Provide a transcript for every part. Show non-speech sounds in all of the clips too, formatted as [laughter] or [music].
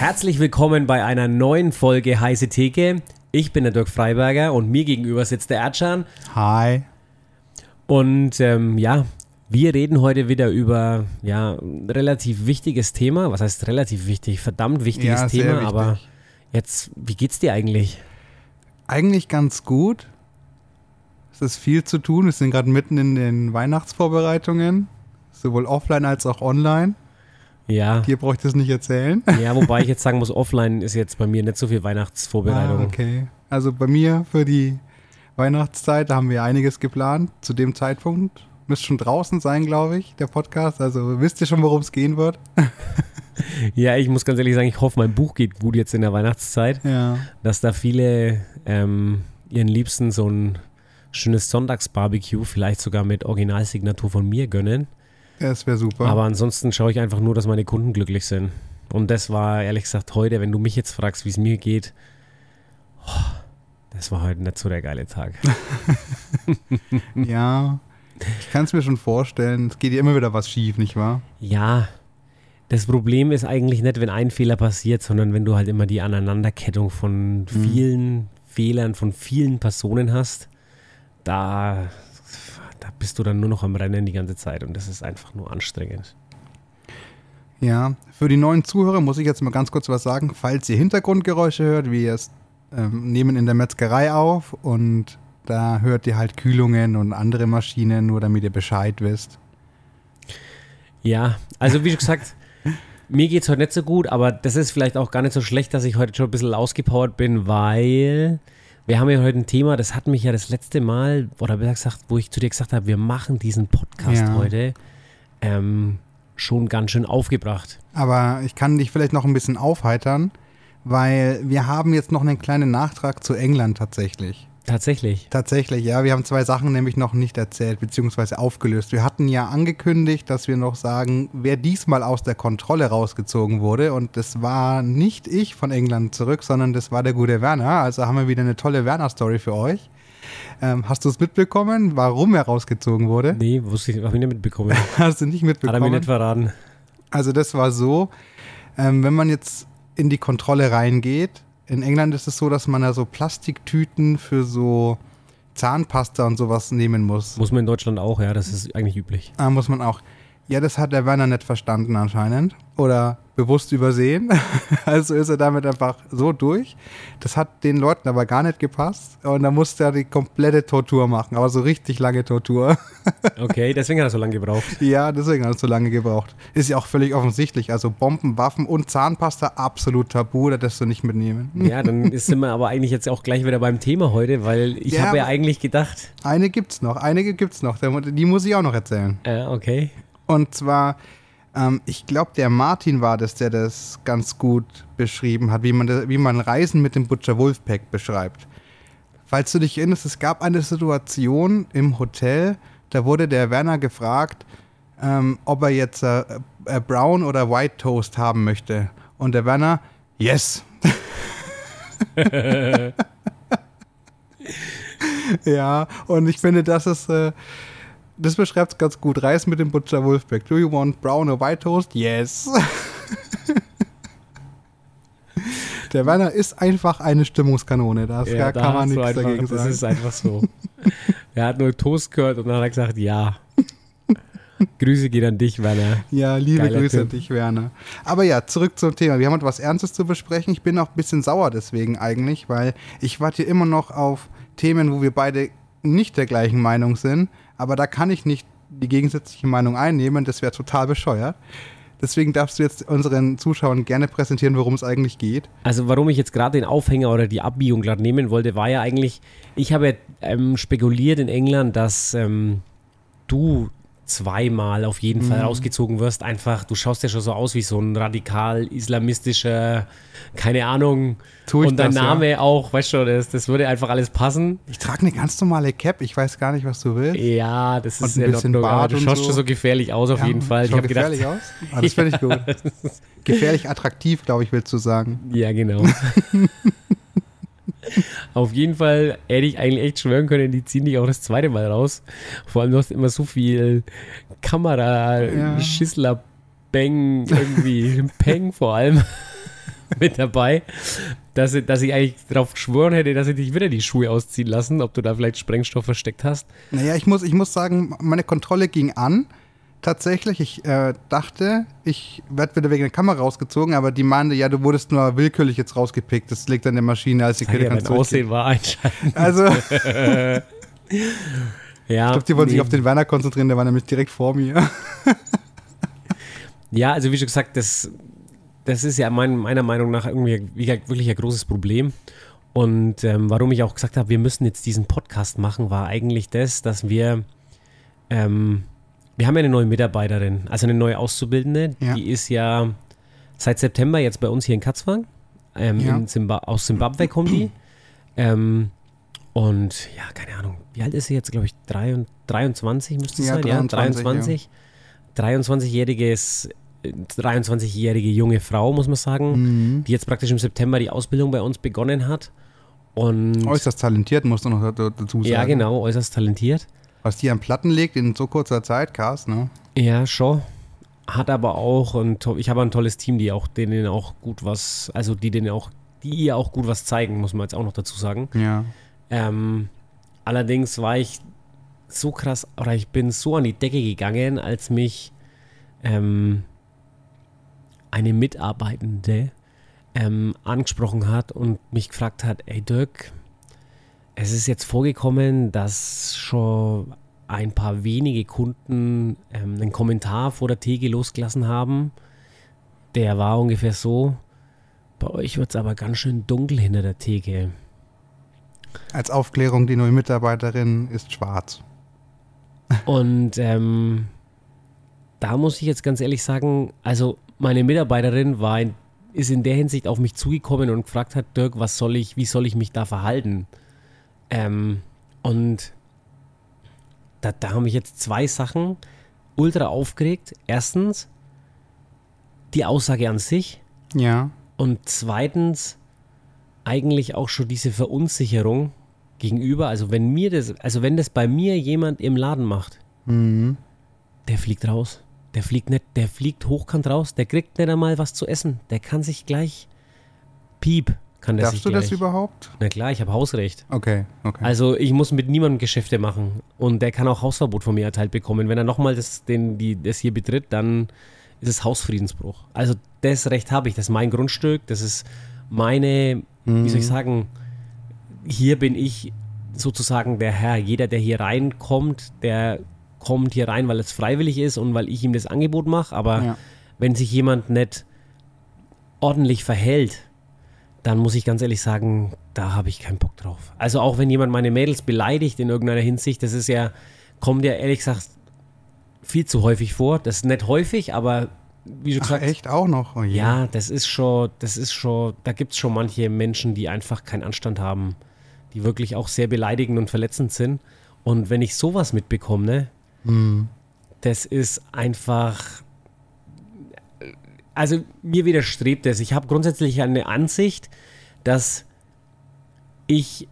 Herzlich willkommen bei einer neuen Folge Heiße Theke. Ich bin der Dirk Freiberger und mir gegenüber sitzt der Erdschan. Hi. Und ähm, ja, wir reden heute wieder über ja, ein relativ wichtiges Thema. Was heißt relativ wichtig? Verdammt wichtiges Ja, Thema. wichtig. Aber jetzt, wie geht's dir eigentlich? Eigentlich ganz gut. Es ist viel zu tun. Wir sind gerade mitten in den Weihnachtsvorbereitungen. Sowohl offline als auch online. Ja, Dir brauche ich das nicht erzählen. ja, wobei ich jetzt sagen muss, offline ist jetzt bei mir nicht so viel Weihnachtsvorbereitung. Ah, okay. Also bei mir für die Weihnachtszeit da haben wir einiges geplant. Zu dem Zeitpunkt müsste schon draußen sein, glaube ich, der Podcast. Also wisst ihr schon, worum es gehen wird? [laughs] Ja, ich muss ganz ehrlich sagen, ich hoffe, mein Buch geht gut jetzt in der Weihnachtszeit. Ja. dass da viele ähm, ihren Liebsten so ein schönes Sonntagsbarbecue, vielleicht sogar mit Originalsignatur von mir gönnen. Das wäre super. Aber ansonsten schaue ich einfach nur, dass meine Kunden glücklich sind. Und das war ehrlich gesagt heute, wenn du mich jetzt fragst, wie es mir geht, oh, das war heute nicht so der geile Tag. [laughs] ja. Ich kann es mir schon vorstellen. Es geht ja immer wieder was schief, nicht wahr? Ja, das Problem ist eigentlich nicht, wenn ein Fehler passiert, sondern wenn du halt immer die Aneinanderkettung von vielen Fehlern von vielen Personen hast, da bist du dann nur noch am Rennen die ganze Zeit und das ist einfach nur anstrengend. Ja, für die neuen Zuhörer muss ich jetzt mal ganz kurz was sagen. Falls ihr Hintergrundgeräusche hört, wir es, ähm, nehmen in der Metzgerei auf und da hört ihr halt Kühlungen und andere Maschinen, nur damit ihr Bescheid wisst. Ja, also wie schon gesagt, [laughs] mir geht es heute nicht so gut, aber das ist vielleicht auch gar nicht so schlecht, dass ich heute schon ein bisschen ausgepowert bin, weil wir haben ja heute ein Thema, das hat mich ja das letzte Mal, oder besser gesagt, wo ich zu dir gesagt habe, wir machen diesen Podcast Ja. heute, ähm, schon ganz schön aufgebracht. Aber ich kann dich vielleicht noch ein bisschen aufheitern, weil wir haben jetzt noch einen kleinen Nachtrag zu England tatsächlich. Tatsächlich. Tatsächlich, ja. Wir haben zwei Sachen nämlich noch nicht erzählt, beziehungsweise aufgelöst. Wir hatten ja angekündigt, dass wir noch sagen, wer diesmal aus der Kontrolle rausgezogen wurde. Und das war nicht ich von England zurück, sondern das war der gute Werner. Also haben wir wieder eine tolle Werner-Story für euch. Ähm, hast du es mitbekommen, warum er rausgezogen wurde? Nee, wusste ich, habe ich nicht mitbekommen. [laughs] Hast du nicht Hat er mitbekommen? mir nicht verraten. Also das war so, ähm, wenn man jetzt in die Kontrolle reingeht, in England ist es so, dass man ja so Plastiktüten für so Zahnpasta und sowas nehmen muss. Muss man in Deutschland auch, ja, das ist eigentlich üblich. Da muss man auch. Ja, das hat der Werner nicht verstanden anscheinend. Oder bewusst übersehen. [laughs] Also ist er damit einfach so durch. Das hat den Leuten aber gar nicht gepasst. Und da musste er die komplette Tortur machen. Aber so richtig lange Tortur. [laughs] Okay, deswegen hat er so lange gebraucht. Ja, deswegen hat es so lange gebraucht. Ist ja auch völlig offensichtlich. Also Bomben, Waffen und Zahnpasta absolut tabu, da darfst du nicht mitnehmen. Ja, dann sind wir aber eigentlich jetzt auch gleich wieder beim Thema heute, weil ich Ja, habe ja eigentlich gedacht, Eine gibt's noch, einige gibt's noch. Die muss ich auch noch erzählen. äh, okay, Und zwar, ähm, ich glaube, der Martin war das, der das ganz gut beschrieben hat, wie man, das, wie man Reisen mit dem Butcher Wolfpack beschreibt. Falls du dich erinnerst, es gab eine Situation im Hotel, da wurde der Werner gefragt, ähm, ob er jetzt äh, äh, Brown oder White Toast haben möchte. Und der Werner, yes. [laughs] [laughs] ja, und ich finde, das ist, äh, das beschreibt es ganz gut. Reis mit dem Butcher Wolfpack. Do you want brown or white toast? Yes. [laughs] Der Werner ist einfach eine Stimmungskanone. Das ja, kann man nichts einfach, dagegen das sagen. ist einfach so. [laughs] er hat nur Toast gehört und dann hat er gesagt, ja. Grüße gehen an dich, Werner. Ja, liebe Geiler Grüße Typ. an dich, Werner. Aber ja, zurück zum Thema. Wir haben heute was Ernstes zu besprechen. Ich bin auch ein bisschen sauer deswegen eigentlich, weil ich warte hier immer noch auf Themen, wo wir beide nicht der gleichen Meinung sind. Aber da kann ich nicht die gegensätzliche Meinung einnehmen. Das wäre total bescheuert. Deswegen darfst du jetzt unseren Zuschauern gerne präsentieren, worum es eigentlich geht. Also warum ich jetzt gerade den Aufhänger oder die Abbiegung gerade nehmen wollte, war ja eigentlich, ich habe ähm, spekuliert in England, dass ähm, du zweimal auf jeden Mhm. Fall rausgezogen wirst. Einfach, du schaust ja schon so aus wie so ein radikal islamistischer, keine Ahnung. Tu ich Und dein das, ja? Name auch, weißt du, das, das würde einfach alles passen. Ich trage eine ganz normale Cap. Ich weiß gar nicht, was du willst. Ja, das Und ist ein in bisschen Ordnung, Bart du schaust so. schon so gefährlich aus auf Ja, jeden Fall. Ich habe gedacht, gefährlich aus. Ah, das finde ich gut. [laughs] Gefährlich attraktiv, glaube ich, willst du sagen. Ja, genau. [laughs] Auf jeden Fall hätte ich eigentlich echt schwören können, die ziehen dich auch das zweite Mal raus. Vor allem, du hast immer so viel Kamera, Ja. Schissler, Bang, irgendwie, [laughs] Peng vor allem. [laughs] mit dabei, dass, dass ich eigentlich darauf geschworen hätte, dass ich dich wieder die Schuhe ausziehen lassen, ob du da vielleicht Sprengstoff versteckt hast. Naja, ich muss, ich muss sagen, meine Kontrolle ging an. Tatsächlich, ich äh, dachte, ich werde wieder wegen der Kamera rausgezogen, aber die meinte, ja, du wurdest nur willkürlich jetzt rausgepickt. Das liegt an der Maschine, als die Sag ja, Aussehen war einschalten. Also, [laughs] ja, ich glaube, die wollen sich auf den Werner konzentrieren, der war nämlich direkt vor mir. [laughs] Ja, also wie schon gesagt, das, das ist ja mein, meiner Meinung nach irgendwie wirklich ein großes Problem. Und ähm, warum ich auch gesagt habe, wir müssen jetzt diesen Podcast machen, war eigentlich das, dass wir, ähm, wir haben ja eine neue Mitarbeiterin, also eine neue Auszubildende, Ja. die ist ja seit September jetzt bei uns hier in Katzwang. Ähm, Ja. in Zimba aus Zimbabwe kommt die. Ähm, und ja, keine Ahnung, wie alt ist sie jetzt, glaube ich, drei und- 23 müsste es Ja, sein, 23, ja, 23. 23-jähriges, äh, 23-jährige junge Frau, muss man sagen, Mhm. die jetzt praktisch im September die Ausbildung bei uns begonnen hat. Und Äußerst talentiert, musst du noch da- dazu sagen. ja, genau, äußerst talentiert. Was die an Platten legt in so kurzer Zeit, Cars, ne? Ja, schon. Hat aber auch, und ich habe ein tolles Team, die auch denen auch gut was, also die denen auch, die ihr auch gut was zeigen, muss man jetzt auch noch dazu sagen. Ja. Ähm, allerdings war ich so krass, oder ich bin so an die Decke gegangen, als mich ähm, eine Mitarbeitende ähm, angesprochen hat und mich gefragt hat, ey Dirk, es ist jetzt vorgekommen, dass schon ein paar wenige Kunden ähm, einen Kommentar vor der Theke losgelassen haben. Der war ungefähr so, bei euch wird es aber ganz schön dunkel hinter der Theke. Als Aufklärung, die neue Mitarbeiterin ist schwarz. [laughs] Und ähm, da muss ich jetzt ganz ehrlich sagen, also meine Mitarbeiterin war in, ist in der Hinsicht auf mich zugekommen und gefragt hat, Dirk, was soll ich, wie soll ich mich da verhalten? Ähm, und da, da haben mich jetzt zwei Sachen ultra aufgeregt. Erstens die Aussage an sich Ja. und zweitens eigentlich auch schon diese Verunsicherung gegenüber. Also wenn mir das, also wenn das bei mir jemand im Laden macht, Mhm. der fliegt raus. Der fliegt nicht, der fliegt hochkant raus, der kriegt nicht einmal was zu essen. Der kann sich gleich Piep, kann sich Darfst du das gleich. überhaupt? Na klar, ich habe Hausrecht. Okay, okay. Also ich muss mit niemandem Geschäfte machen. Und der kann auch Hausverbot von mir erteilt bekommen. Wenn er nochmal das, den, die, das hier betritt, dann ist es Hausfriedensbruch. Also das Recht habe ich. Das ist mein Grundstück. Das ist meine, wie soll ich sagen, hier bin ich sozusagen der Herr. Jeder, der hier reinkommt, der kommt hier rein, weil es freiwillig ist und weil ich ihm das Angebot mache. Aber Ja. wenn sich jemand nicht ordentlich verhält, dann muss ich ganz ehrlich sagen, da habe ich keinen Bock drauf. Also auch wenn jemand meine Mädels beleidigt in irgendeiner Hinsicht, das ist ja, kommt ja ehrlich gesagt viel zu häufig vor. Das ist nicht häufig, aber wie du Ach, gesagt echt auch noch? Oh ja, das ist schon, das ist schon, da gibt es schon manche Menschen, die einfach keinen Anstand haben, die wirklich auch sehr beleidigend und verletzend sind. Und wenn ich sowas mitbekomme, ne, Hm. das ist einfach. Also mir widerstrebt es. Ich habe grundsätzlich eine Ansicht, dass ich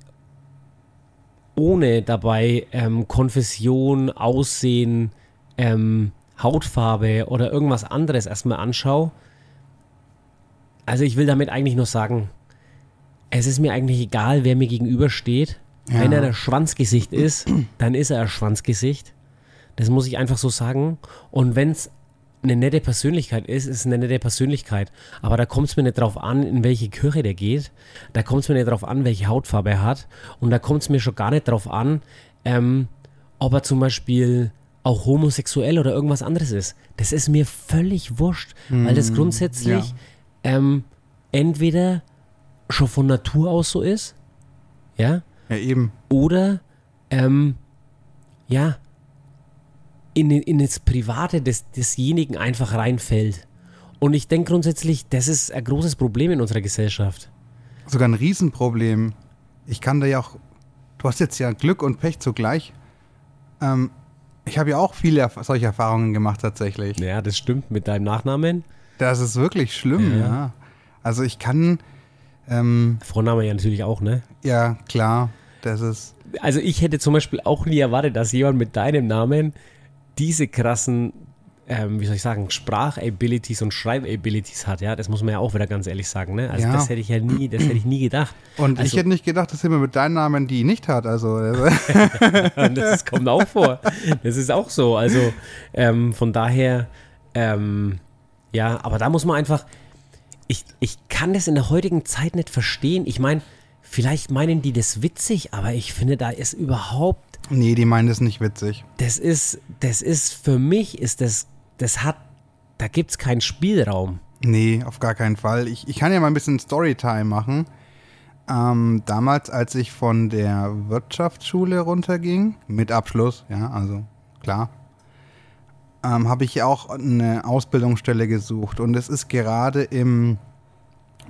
ohne dabei ähm, Konfession, Aussehen, ähm, Hautfarbe oder irgendwas anderes erstmal anschaue. Also ich will damit eigentlich nur sagen, es ist mir eigentlich egal, wer mir gegenübersteht. Ja. Wenn er das Schwanzgesicht ist, dann ist er ein Schwanzgesicht. Das muss ich einfach so sagen. Und wenn es eine nette Persönlichkeit ist, ist eine nette Persönlichkeit. Aber da kommt es mir nicht drauf an, in welche Kirche der geht. Da kommt es mir nicht drauf an, welche Hautfarbe er hat. Und da kommt es mir schon gar nicht drauf an, ähm, ob er zum Beispiel auch homosexuell oder irgendwas anderes ist. Das ist mir völlig wurscht, weil das grundsätzlich ähm, entweder schon von Natur aus so ist, ja, Ja, eben. oder ähm, ja, in, in das Private des, desjenigen einfach reinfällt. Und ich denke grundsätzlich, das ist ein großes Problem in unserer Gesellschaft. Sogar ein Riesenproblem. Ich kann da ja auch. Du hast jetzt ja Glück und Pech zugleich. Ähm, ich habe ja auch viele solche Erfahrungen gemacht tatsächlich. Ja, das stimmt mit deinem Nachnamen. Das ist wirklich schlimm, Ja. ja. Also ich kann. Ähm, Vorname ja natürlich auch, ne? ja, klar. Das ist. Also ich hätte zum Beispiel auch nie erwartet, dass jemand mit deinem Namen diese krassen ähm, wie soll ich sagen, Sprachabilities und Schreibabilities hat, ja, das muss man ja auch wieder ganz ehrlich sagen, ne? Also ja. das hätte ich ja nie, das hätte ich nie gedacht. Und also, ich hätte nicht gedacht, dass jemand mit deinem Namen die nicht hat, also. [laughs] das kommt auch vor. Das ist auch so. Also ähm, von daher, ähm, ja, aber da muss man einfach, ich, ich kann das in der heutigen Zeit nicht verstehen. Ich meine, vielleicht meinen die das witzig, aber ich finde, da ist überhaupt Nee, die meinen das nicht witzig. Das ist, das ist für mich, ist das das hat, da gibt es keinen Spielraum. Nee, auf gar keinen Fall. Ich, ich kann ja mal ein bisschen Storytime machen. Ähm, damals, als ich von der Wirtschaftsschule runterging, mit Abschluss, ja, also klar, ähm, habe ich auch eine Ausbildungsstelle gesucht. Und es ist gerade im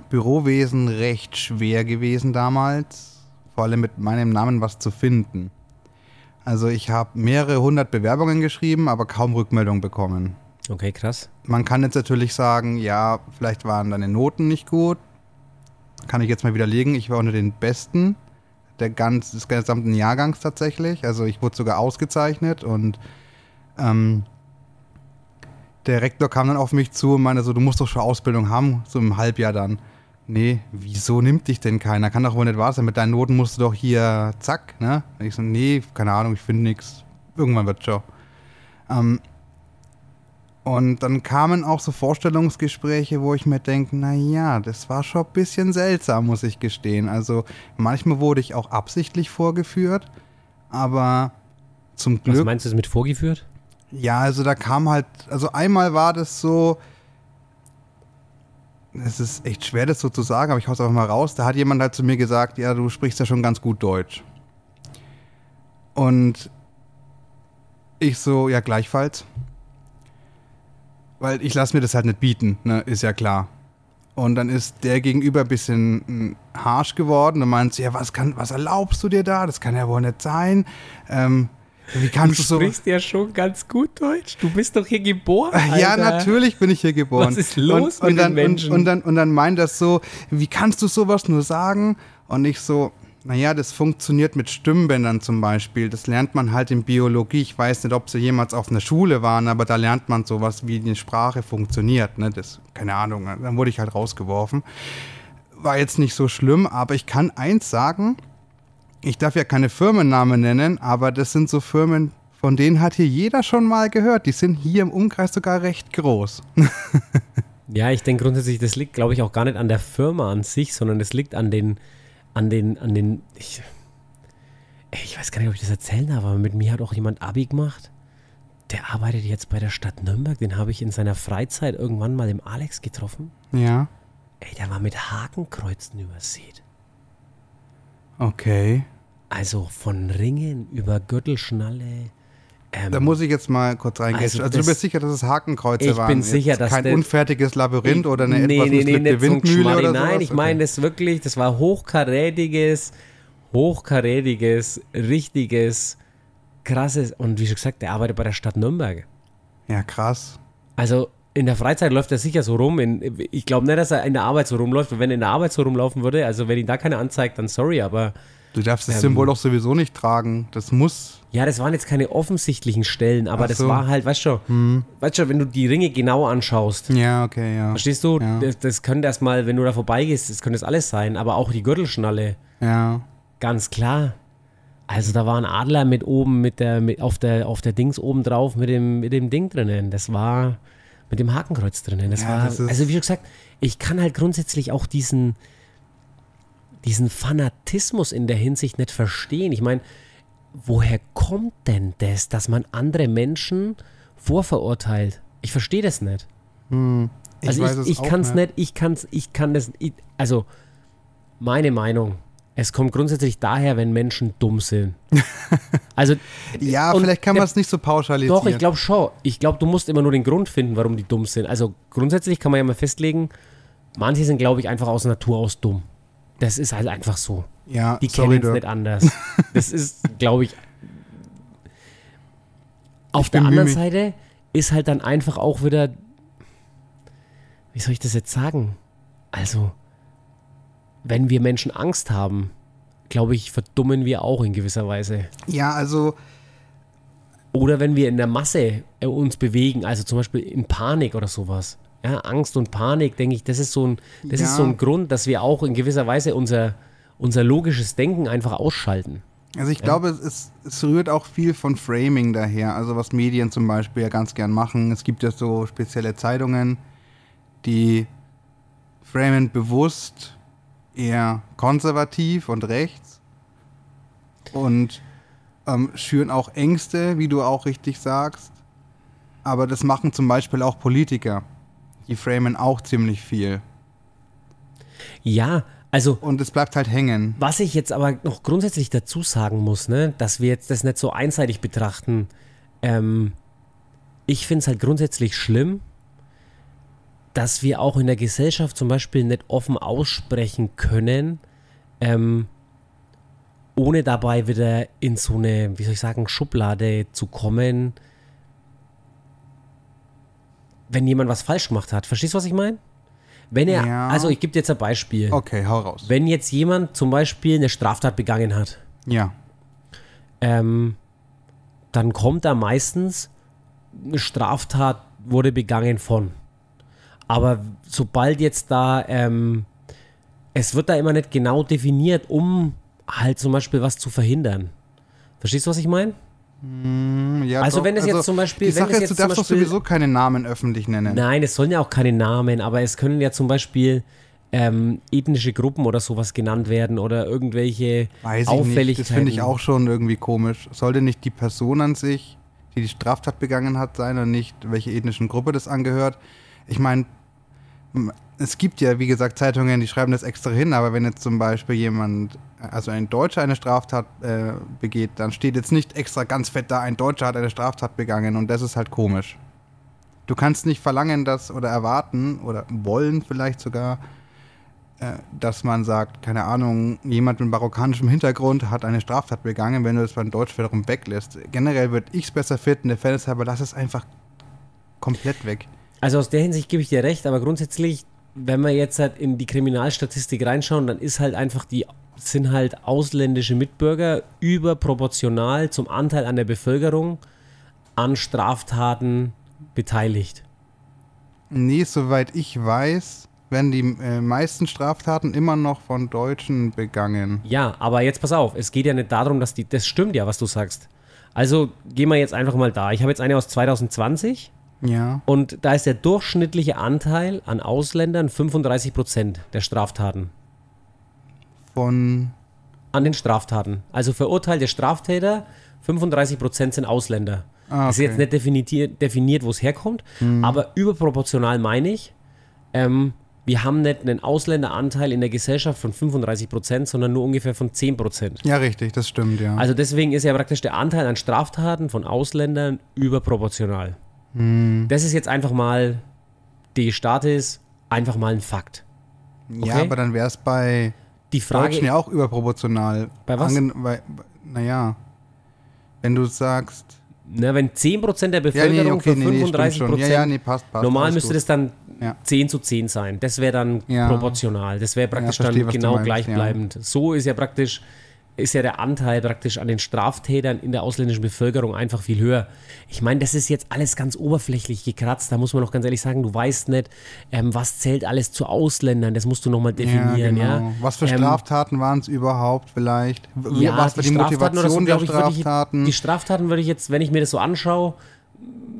Bürowesen recht schwer gewesen damals, vor allem mit meinem Namen was zu finden. Also ich habe mehrere hundert Bewerbungen geschrieben, aber kaum Rückmeldung bekommen. Okay, krass. Man kann jetzt natürlich sagen, ja, vielleicht waren deine Noten nicht gut. Kann ich jetzt mal widerlegen, ich war unter den Besten der ganz, des gesamten Jahrgangs tatsächlich. Also ich wurde sogar ausgezeichnet und ähm, der Rektor kam dann auf mich zu und meinte so, du musst doch schon Ausbildung haben, so im Halbjahr dann nee, wieso nimmt dich denn keiner? Kann doch wohl nicht wahr sein. Mit deinen Noten musst du doch hier, zack, ne? Und ich so, nee, keine Ahnung, ich finde nichts. Irgendwann wird schon. Ähm, und dann kamen auch so Vorstellungsgespräche, wo ich mir denke, naja, das war schon ein bisschen seltsam, muss ich gestehen. Also manchmal wurde ich auch absichtlich vorgeführt, aber zum Glück. Was meinst du mit vorgeführt? Ja, also da kam halt, also einmal war das so, es ist echt schwer, das so zu sagen, aber ich hau es einfach mal raus. Da hat jemand halt zu mir gesagt, ja, du sprichst ja schon ganz gut Deutsch. Und ich so, ja, gleichfalls. Weil ich lasse mir das halt nicht bieten, ne, ist ja klar. Und dann ist der gegenüber ein bisschen hm, harsh geworden und meint, ja, was, kann, was erlaubst du dir da? Das kann ja wohl nicht sein. Ähm, wie kannst du, du sprichst so ja schon ganz gut Deutsch. Du bist doch hier geboren. Alter. Ja, natürlich bin ich hier geboren. Was ist los und, und mit dann, den Menschen? Und, und, dann, und dann meint das so, wie kannst du sowas nur sagen? Und ich so, naja, das funktioniert mit Stimmbändern zum Beispiel. Das lernt man halt in Biologie. Ich weiß nicht, ob sie jemals auf einer Schule waren, aber da lernt man sowas, wie eine Sprache funktioniert. Ne? Das, keine Ahnung, dann wurde ich halt rausgeworfen. War jetzt nicht so schlimm, aber ich kann eins sagen, ich darf ja keine Firmennamen nennen, aber das sind so Firmen, von denen hat hier jeder schon mal gehört. Die sind hier im Umkreis sogar recht groß. [laughs] ja, ich denke grundsätzlich, das liegt, glaube ich, auch gar nicht an der Firma an sich, sondern es liegt an den, an den, an den, ich, ich weiß gar nicht, ob ich das erzählen darf, aber mit mir hat auch jemand Abi gemacht. Der arbeitet jetzt bei der Stadt Nürnberg. Den habe ich in seiner Freizeit irgendwann mal im Alex getroffen. Ja. Ey, der war mit Hakenkreuzen übersät. Okay. Also von Ringen über Gürtelschnalle. Ähm, da muss ich jetzt mal kurz reingehen. Also, also, du bist sicher, dass es Hakenkreuze ich waren? Ich bin sicher, dass kein unfertiges Labyrinth ich, oder eine nee, etwas nee, nee, nicht Windmühle oder Nein, ich meine okay. das wirklich, das war hochkarätiges, hochkarätiges, richtiges, krasses und wie schon gesagt, der arbeitet bei der Stadt Nürnberg. Ja, krass. Also in der Freizeit läuft er sicher so rum. In, ich glaube nicht, dass er in der Arbeit so rumläuft. Wenn er in der Arbeit so rumlaufen würde, also wenn ihn da keiner anzeigt, dann sorry, aber. Du darfst das ähm, Symbol doch sowieso nicht tragen. Das muss. Ja, das waren jetzt keine offensichtlichen Stellen, aber so. das war halt, weißt du, hm. weißt du, wenn du die Ringe genau anschaust. Ja, okay, ja. Verstehst du? Ja. Das, das könnte erstmal, wenn du da vorbeigehst, das könnte das alles sein, aber auch die Gürtelschnalle. Ja. Ganz klar. Also da war ein Adler mit oben, mit der, mit auf der, auf der Dings oben drauf mit dem, mit dem Ding drinnen. Das war mit dem Hakenkreuz drinnen. Das ja, war, das also wie schon gesagt, ich kann halt grundsätzlich auch diesen, diesen Fanatismus in der Hinsicht nicht verstehen. Ich meine, woher kommt denn das, dass man andere Menschen vorverurteilt? Ich verstehe das nicht. Hm, ich also ich, ich kann es nicht, ich kann's, ich kann das, ich, also meine Meinung, es kommt grundsätzlich daher, wenn Menschen dumm sind. [laughs] Also ja, vielleicht kann man es nicht so pauschalisieren. Doch, ich glaube schon. Ich glaube, du musst immer nur den Grund finden, warum die dumm sind. Also grundsätzlich kann man ja mal festlegen, manche sind, glaube ich, einfach aus Natur aus dumm. Das ist halt einfach so. Ja, die kennen es nicht anders. Das ist, glaube ich. [laughs] Auf ich der anderen Seite ist halt dann einfach auch wieder. Wie soll ich das jetzt sagen? Also, wenn wir Menschen Angst haben, glaube ich, verdummen wir auch in gewisser Weise. Ja, also Oder wenn wir in der Masse äh, uns bewegen, also zum Beispiel in Panik oder sowas. Ja, Angst und Panik, denke ich, das ist so ein, das Ja. ist so ein Grund, dass wir auch in gewisser Weise unser, unser logisches Denken einfach ausschalten. Also ich glaube, es, es rührt auch viel von Framing daher, also was Medien zum Beispiel ja ganz gern machen. Es gibt ja so spezielle Zeitungen, die framen bewusst eher konservativ und rechts und ähm, schüren auch Ängste, wie du auch richtig sagst. Aber das machen zum Beispiel auch Politiker. Die framen auch ziemlich viel. Ja, also Und es bleibt halt hängen. Was ich jetzt aber noch grundsätzlich dazu sagen muss, ne, dass wir jetzt das nicht so einseitig betrachten. Ähm, ich finde es halt grundsätzlich schlimm, dass wir auch in der Gesellschaft zum Beispiel nicht offen aussprechen können, ähm, ohne dabei wieder in so eine, wie soll ich sagen, Schublade zu kommen, wenn jemand was falsch gemacht hat. Verstehst du, was ich meine? Wenn er, Ja. also ich gebe dir jetzt ein Beispiel. Okay, hau raus. Wenn jetzt jemand zum Beispiel eine Straftat begangen hat, Ja. ähm, dann kommt da meistens, eine Straftat wurde begangen von. Aber sobald jetzt da, ähm, es wird da immer nicht genau definiert, um halt zum Beispiel was zu verhindern. Verstehst du, was ich meine? Ja, Also doch. wenn es jetzt zum Beispiel- Sache es ist, jetzt du darfst doch sowieso keine Namen öffentlich nennen. Nein, es sollen ja auch keine Namen, aber es können ja zum Beispiel ähm, ethnische Gruppen oder sowas genannt werden oder irgendwelche Weiß ich Auffälligkeiten. nicht. Das finde ich auch schon irgendwie komisch. Sollte nicht die Person an sich, die die Straftat begangen hat, sein und nicht welche ethnischen Gruppe das angehört? Ich meine, es gibt ja, wie gesagt, Zeitungen, die schreiben das extra hin, aber wenn jetzt zum Beispiel jemand, also ein Deutscher eine Straftat äh, begeht, dann steht jetzt nicht extra ganz fett da, ein Deutscher hat eine Straftat begangen und das ist halt komisch. Du kannst nicht verlangen, dass oder erwarten oder wollen vielleicht sogar, äh, dass man sagt, keine Ahnung, jemand mit marokkanischem Hintergrund hat eine Straftat begangen, wenn du das beim Deutsch wiederum weglässt. Generell würde ich es besser finden, der Fairness halber, lass es einfach komplett weg. Also aus der Hinsicht gebe ich dir recht, aber grundsätzlich, wenn wir jetzt halt in die Kriminalstatistik reinschauen, dann ist halt einfach die sind halt ausländische Mitbürger überproportional zum Anteil an der Bevölkerung an Straftaten beteiligt. Nee, soweit ich weiß, werden die äh, meisten Straftaten immer noch von Deutschen begangen. Ja, aber jetzt pass auf, es geht ja nicht darum, dass die, das stimmt ja, was du sagst. Also gehen wir jetzt einfach mal da. Ich habe jetzt eine aus 2020 Ja. und da ist der durchschnittliche Anteil an Ausländern 35 Prozent der Straftaten. Von. An den Straftaten. Also verurteilte Straftäter, 35 Prozent sind Ausländer. Ah, Das ist jetzt okay. nicht definiert, definiert wo es herkommt, aber überproportional meine ich, ähm, wir haben nicht einen Ausländeranteil in der Gesellschaft von 35 Prozent, sondern nur ungefähr von 10 Prozent. Ja, richtig, das stimmt, ja. Also deswegen ist ja praktisch der Anteil an Straftaten von Ausländern überproportional. Hm. Das ist jetzt einfach mal die Status, einfach mal ein Fakt. ja, okay. aber dann wäre es bei Die Frage, Deutschen ja auch überproportional. Bei was? Angen weil, naja, wenn du sagst. na, wenn 10% der Ja, Bevölkerung nee, okay, für nee, nee, stimmt 35 schon. Prozent, Ja, ja, nee, passt, passt. normal müsste gut. das dann Ja. 10 zu 10 sein. Das wäre dann Ja. proportional. Das wäre praktisch verstehe, dann genau meinst, gleichbleibend. So ist ja praktisch, ist ja der Anteil praktisch an den Straftätern in der ausländischen Bevölkerung einfach viel höher. Ich meine, das ist jetzt alles ganz oberflächlich gekratzt. Da muss man noch ganz ehrlich sagen, du weißt nicht, ähm, was zählt alles zu Ausländern. Das musst du nochmal definieren. Ja, genau. Was für Ähm, Straftaten waren es überhaupt vielleicht? Ja, Was war die, Straftaten oder so, Motivation der ich, Straftaten? Die Straftaten würde ich jetzt, wenn ich mir das so anschaue,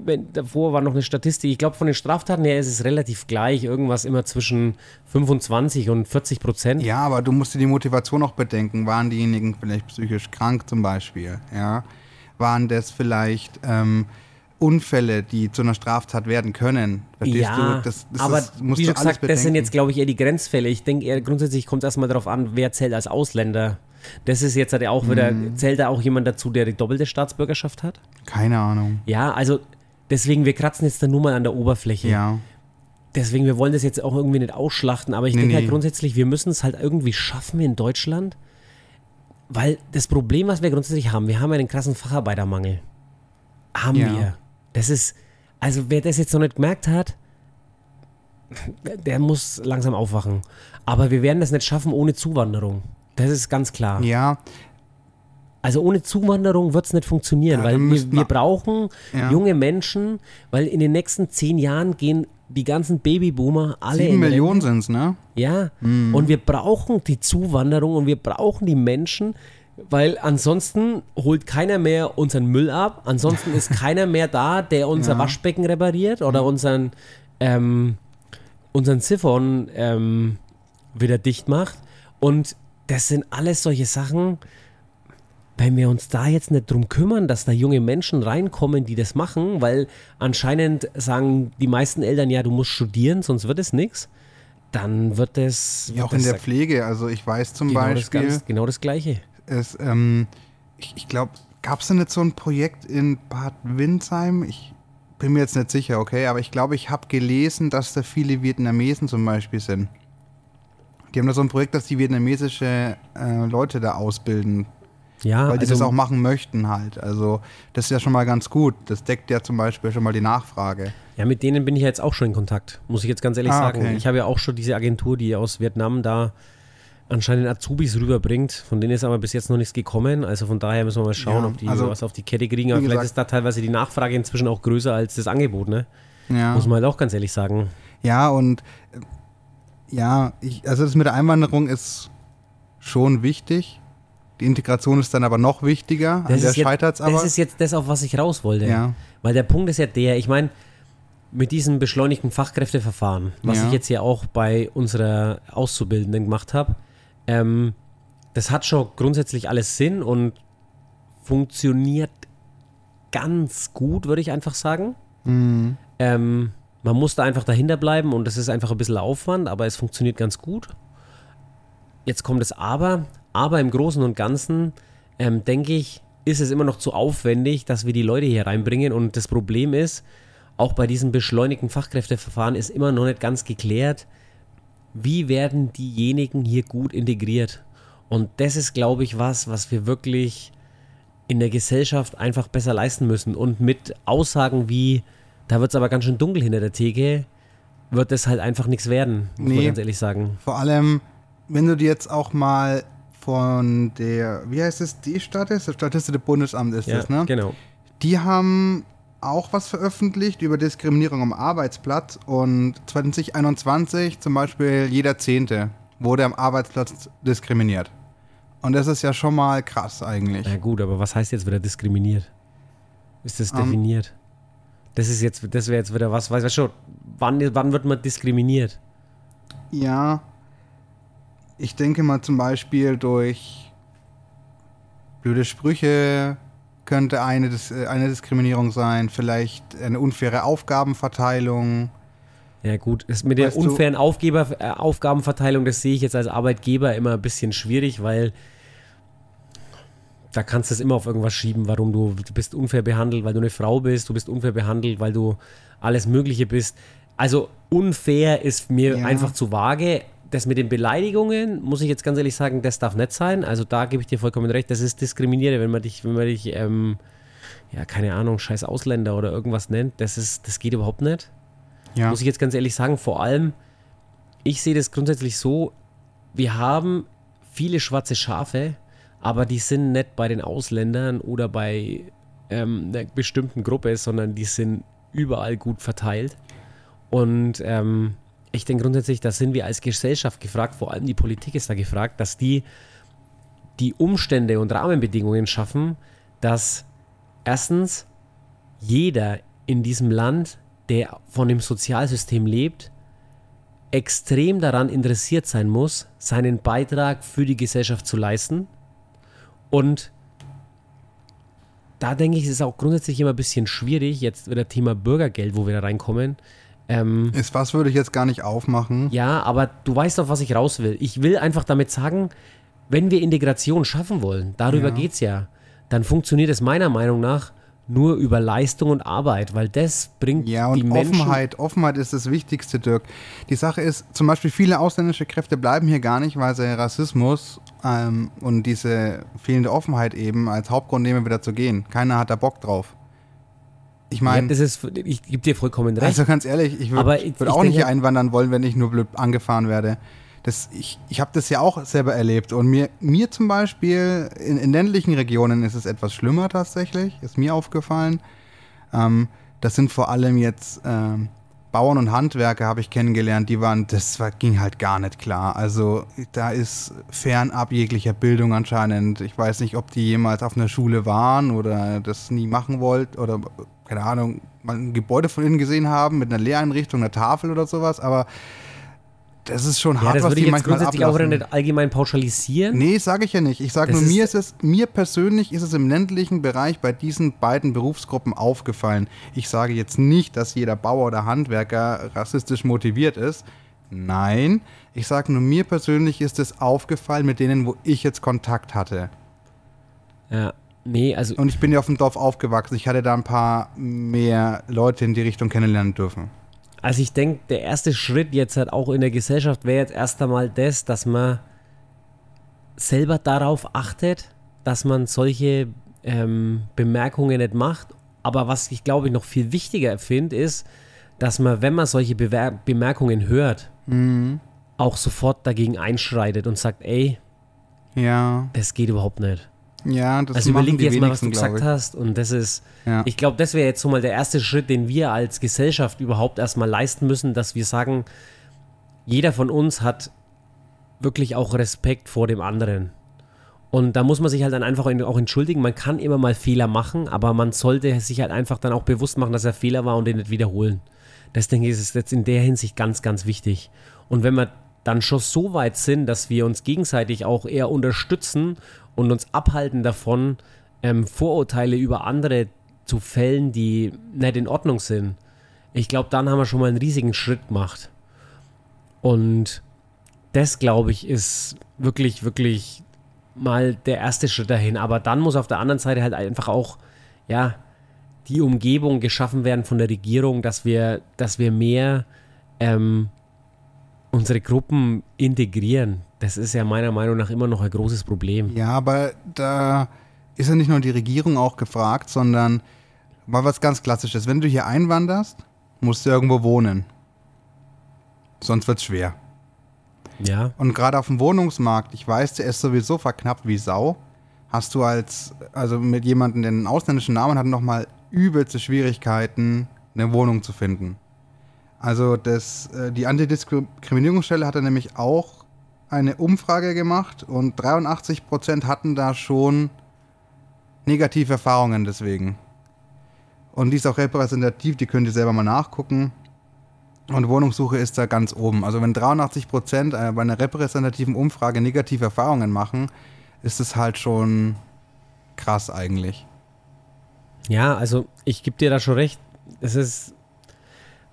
wenn, davor war noch eine Statistik, ich glaube von den Straftaten her ist es relativ gleich, irgendwas immer zwischen 25 und 40 Prozent. ja, aber du musst dir die Motivation auch bedenken. Waren diejenigen vielleicht psychisch krank zum Beispiel? Ja? Waren das vielleicht ähm, Unfälle, die zu einer Straftat werden können? Verstehst Ja, du? Das, das aber ist, musst wie du schon alles gesagt, das sind bedenken. jetzt, glaube ich, eher die Grenzfälle. Ich denke grundsätzlich kommt es erstmal darauf an, wer zählt als Ausländer. Das ist jetzt halt auch wieder, Mhm. zählt da auch jemand dazu, der die doppelte Staatsbürgerschaft hat? Keine Ahnung. Ja, also deswegen, wir kratzen jetzt dann nur mal an der Oberfläche. Ja. Deswegen, wir wollen das jetzt auch irgendwie nicht ausschlachten, aber ich Nee, denke halt nee. grundsätzlich, wir müssen es halt irgendwie schaffen in Deutschland, weil das Problem, was wir grundsätzlich haben, wir haben ja einen krassen Facharbeitermangel. Haben Ja. wir. Das ist, also wer das jetzt noch nicht gemerkt hat, der muss langsam aufwachen. Aber wir werden das nicht schaffen ohne Zuwanderung. Das ist ganz klar. Ja. Also ohne Zuwanderung wird es nicht funktionieren, Ja, weil wir, wir brauchen Ja. junge Menschen, weil in den nächsten zehn Jahren gehen die ganzen Babyboomer alle Sieben in Millionen sind es, ne? Ja, und wir brauchen die Zuwanderung und wir brauchen die Menschen, weil ansonsten holt keiner mehr unseren Müll ab, ansonsten ist [laughs] keiner mehr da, der unser Ja. Waschbecken repariert oder unseren, ähm, unseren Siphon ähm, wieder dicht macht. Und das sind alles solche Sachen, wenn wir uns da jetzt nicht drum kümmern, dass da junge Menschen reinkommen, die das machen, weil anscheinend sagen die meisten Eltern, ja, du musst studieren, sonst wird es nichts, dann wird es Ja, auch in der das Pflege. Also ich weiß zum genau das, Beispiel, ganz, genau das Gleiche. es, ähm, ich, ich glaube, gab es denn nicht so ein Projekt in Bad Windsheim? Ich bin mir jetzt nicht sicher, okay, aber ich glaube, ich habe gelesen, dass da viele Vietnamesen zum Beispiel sind. Die haben da so ein Projekt, dass die vietnamesische äh, Leute da ausbilden, Ja, weil die also, das auch machen möchten halt. Also das ist ja schon mal ganz gut. Das deckt ja zum Beispiel schon mal die Nachfrage. ja, mit denen bin ich ja jetzt auch schon in Kontakt, muss ich jetzt ganz ehrlich Ah, sagen. okay. Ich habe ja auch schon diese Agentur, die aus Vietnam da anscheinend Azubis rüberbringt. Von denen ist aber bis jetzt noch nichts gekommen. Also von daher müssen wir mal schauen, Ja, ob die also, was auf die Kette kriegen. Aber vielleicht gesagt- ist da teilweise die Nachfrage inzwischen auch größer als das Angebot, ne? Ja. Muss man halt auch ganz ehrlich sagen. Ja, und äh, ja, ich, also das mit der Einwanderung ist schon wichtig. Die Integration ist dann aber noch wichtiger. An Das der ist, jetzt, scheitert es aber. das ist jetzt das, auf was ich raus wollte. Ja. Weil der Punkt ist ja der, ich meine, mit diesem beschleunigten Fachkräfteverfahren, was Ja. ich jetzt ja auch bei unserer Auszubildenden gemacht habe, ähm, das hat schon grundsätzlich alles Sinn und funktioniert ganz gut, würde ich einfach sagen. Mhm. Ähm, man muss da einfach dahinter bleiben und das ist einfach ein bisschen Aufwand, aber es funktioniert ganz gut. Jetzt kommt das Aber, aber im Großen und Ganzen ähm, denke ich, ist es immer noch zu aufwendig, dass wir die Leute hier reinbringen und das Problem ist, auch bei diesem beschleunigten Fachkräfteverfahren ist immer noch nicht ganz geklärt, wie werden diejenigen hier gut integriert. Und das ist, glaube ich, was, was wir wirklich in der Gesellschaft einfach besser leisten müssen. Und mit Aussagen wie, da wird es aber ganz schön dunkel hinter der Theke, wird das halt einfach nichts werden, muss man Nee. ganz ehrlich sagen. Vor allem, wenn du dir jetzt auch mal von der, wie heißt es, die Stadt ist? Das Statistische Bundesamt ist Ja, das, ne? genau. Die haben auch was veröffentlicht über Diskriminierung am Arbeitsplatz und 2021 zum Beispiel jeder Zehnte wurde am Arbeitsplatz diskriminiert. Und das ist ja schon mal krass eigentlich. Na gut, aber was heißt jetzt wieder diskriminiert? Ist das Ähm, definiert? Das ist jetzt, das wäre jetzt wieder was, weißt du schon, wann, wann wird man diskriminiert? Ja, ich denke mal zum Beispiel durch blöde Sprüche könnte eine, Dis äh, eine Diskriminierung sein, vielleicht eine unfaire Aufgabenverteilung. Ja gut, das mit der Weißt du- unfairen Aufgeber, äh, Aufgabenverteilung, das sehe ich jetzt als Arbeitgeber immer ein bisschen schwierig, weil da kannst du es immer auf irgendwas schieben, warum du, du bist unfair behandelt, weil du eine Frau bist, du bist unfair behandelt, weil du alles Mögliche bist. Also unfair ist mir Ja. einfach zu vage. Das mit den Beleidigungen, muss ich jetzt ganz ehrlich sagen, das darf nicht sein. Also da gebe ich dir vollkommen recht, das ist diskriminierend, wenn man dich, wenn man dich, ähm, ja, keine Ahnung, scheiß Ausländer oder irgendwas nennt. Das ist, das geht überhaupt nicht Ja, muss ich jetzt ganz ehrlich sagen, vor allem, ich sehe das grundsätzlich so, wir haben viele schwarze Schafe, aber die sind nicht bei den Ausländern oder bei ähm, einer bestimmten Gruppe, sondern die sind überall gut verteilt. Und ähm, ich denke grundsätzlich, da sind wir als Gesellschaft gefragt, vor allem die Politik ist da gefragt, dass die die Umstände und Rahmenbedingungen schaffen, dass erstens jeder in diesem Land, der von dem Sozialsystem lebt, extrem daran interessiert sein muss, seinen Beitrag für die Gesellschaft zu leisten. Und da denke ich, ist es auch grundsätzlich immer ein bisschen schwierig, jetzt wieder Thema Bürgergeld, wo wir da reinkommen. Ähm, ist was würde ich jetzt gar nicht aufmachen. ja, aber du weißt auf was ich raus will. Ich will einfach damit sagen, wenn wir Integration schaffen wollen, darüber Ja. geht's ja, dann funktioniert es meiner Meinung nach nur über Leistung und Arbeit, weil das bringt Ja, die und Menschen. Offenheit, Offenheit ist das Wichtigste, Dirk. Die Sache ist, zum Beispiel viele ausländische Kräfte bleiben hier gar nicht, weil sie Rassismus ähm, und diese fehlende Offenheit eben als Hauptgrund nehmen, wieder zu gehen. Keiner hat da Bock drauf. Ich Ja, meine, ist, ich gebe dir vollkommen recht. also ganz ehrlich, ich würde würd auch nicht denke- hier einwandern wollen, wenn ich nur blöd angefahren werde. Das, ich, ich habe das ja auch selber erlebt. Und mir, mir zum Beispiel, in, in ländlichen Regionen ist es etwas schlimmer tatsächlich, ist mir aufgefallen. Ähm, das sind vor allem jetzt ähm, Bauern und Handwerker habe ich kennengelernt, die waren, das war, ging halt gar nicht klar. Also da ist fernab jeglicher Bildung anscheinend. Ich weiß nicht, ob die jemals auf einer Schule waren oder das nie machen wollten oder keine Ahnung, mal ein Gebäude von innen gesehen haben mit einer Lehreinrichtung, einer Tafel oder sowas, aber das ist schon Ja, hart, das was würde die ich jetzt manchmal grundsätzlich auch ablassen. wieder nicht allgemein pauschalisieren. Nee, sage ich ja nicht. Ich sage nur, mir ist- ist es, mir persönlich ist es im ländlichen Bereich bei diesen beiden Berufsgruppen aufgefallen. Ich sage jetzt nicht, dass jeder Bauer oder Handwerker rassistisch motiviert ist. Nein, ich sage nur, mir persönlich ist es aufgefallen mit denen, wo ich jetzt Kontakt hatte. Ja, nee, also Und ich bin ja auf dem Dorf aufgewachsen. Ich hatte da ein paar mehr Leute in die Richtung kennenlernen dürfen. Also ich denke, der erste Schritt jetzt halt auch in der Gesellschaft wäre jetzt erst einmal das, dass man selber darauf achtet, dass man solche ähm, Bemerkungen nicht macht. Aber was ich glaube ich noch viel wichtiger finde, ist, dass man, wenn man solche Bewer Bemerkungen hört, auch sofort dagegen einschreitet und sagt, ey, Ja, das geht überhaupt nicht. Ja, das Also überleg dir jetzt mal, was du gesagt hast. Und das ist, Ja. ich glaube, das wäre jetzt so mal der erste Schritt, den wir als Gesellschaft überhaupt erstmal leisten müssen, dass wir sagen, jeder von uns hat wirklich auch Respekt vor dem anderen. Und da muss man sich halt dann einfach auch entschuldigen. Man kann immer mal Fehler machen, aber man sollte sich halt einfach dann auch bewusst machen, dass er Fehler war und den nicht wiederholen. Das denke ich, ist jetzt in der Hinsicht ganz, ganz wichtig. Und wenn wir dann schon so weit sind, dass wir uns gegenseitig auch eher unterstützen und uns abhalten davon, ähm, Vorurteile über andere zu fällen, die nicht in Ordnung sind, ich glaube, dann haben wir schon mal einen riesigen Schritt gemacht. Und das, glaube ich, ist wirklich, wirklich mal der erste Schritt dahin. Aber dann muss auf der anderen Seite halt einfach auch, ja, die Umgebung geschaffen werden von der Regierung, dass wir, dass wir mehr ähm, unsere Gruppen integrieren. Das ist ja meiner Meinung nach immer noch ein großes Problem. Ja, aber da ist ja nicht nur die Regierung auch gefragt, sondern mal was ganz Klassisches. Wenn du hier einwanderst, musst du irgendwo wohnen. Sonst wird's schwer. Ja, Und gerade auf dem Wohnungsmarkt, ich weiß, der ist sowieso verknappt wie Sau, hast du als, also mit jemandem, der einen ausländischen Namen hat, nochmal übelste Schwierigkeiten, eine Wohnung zu finden. Also das, äh, die Antidiskriminierungsstelle hatte nämlich auch eine Umfrage gemacht und 83% hatten da schon negative Erfahrungen deswegen. Und die ist auch repräsentativ, die könnt ihr selber mal nachgucken. Und Wohnungssuche ist da ganz oben. Also wenn 83 Prozent äh, bei einer repräsentativen Umfrage negative Erfahrungen machen, ist es halt schon krass eigentlich. Ja, also ich gebe dir da schon recht. Es ist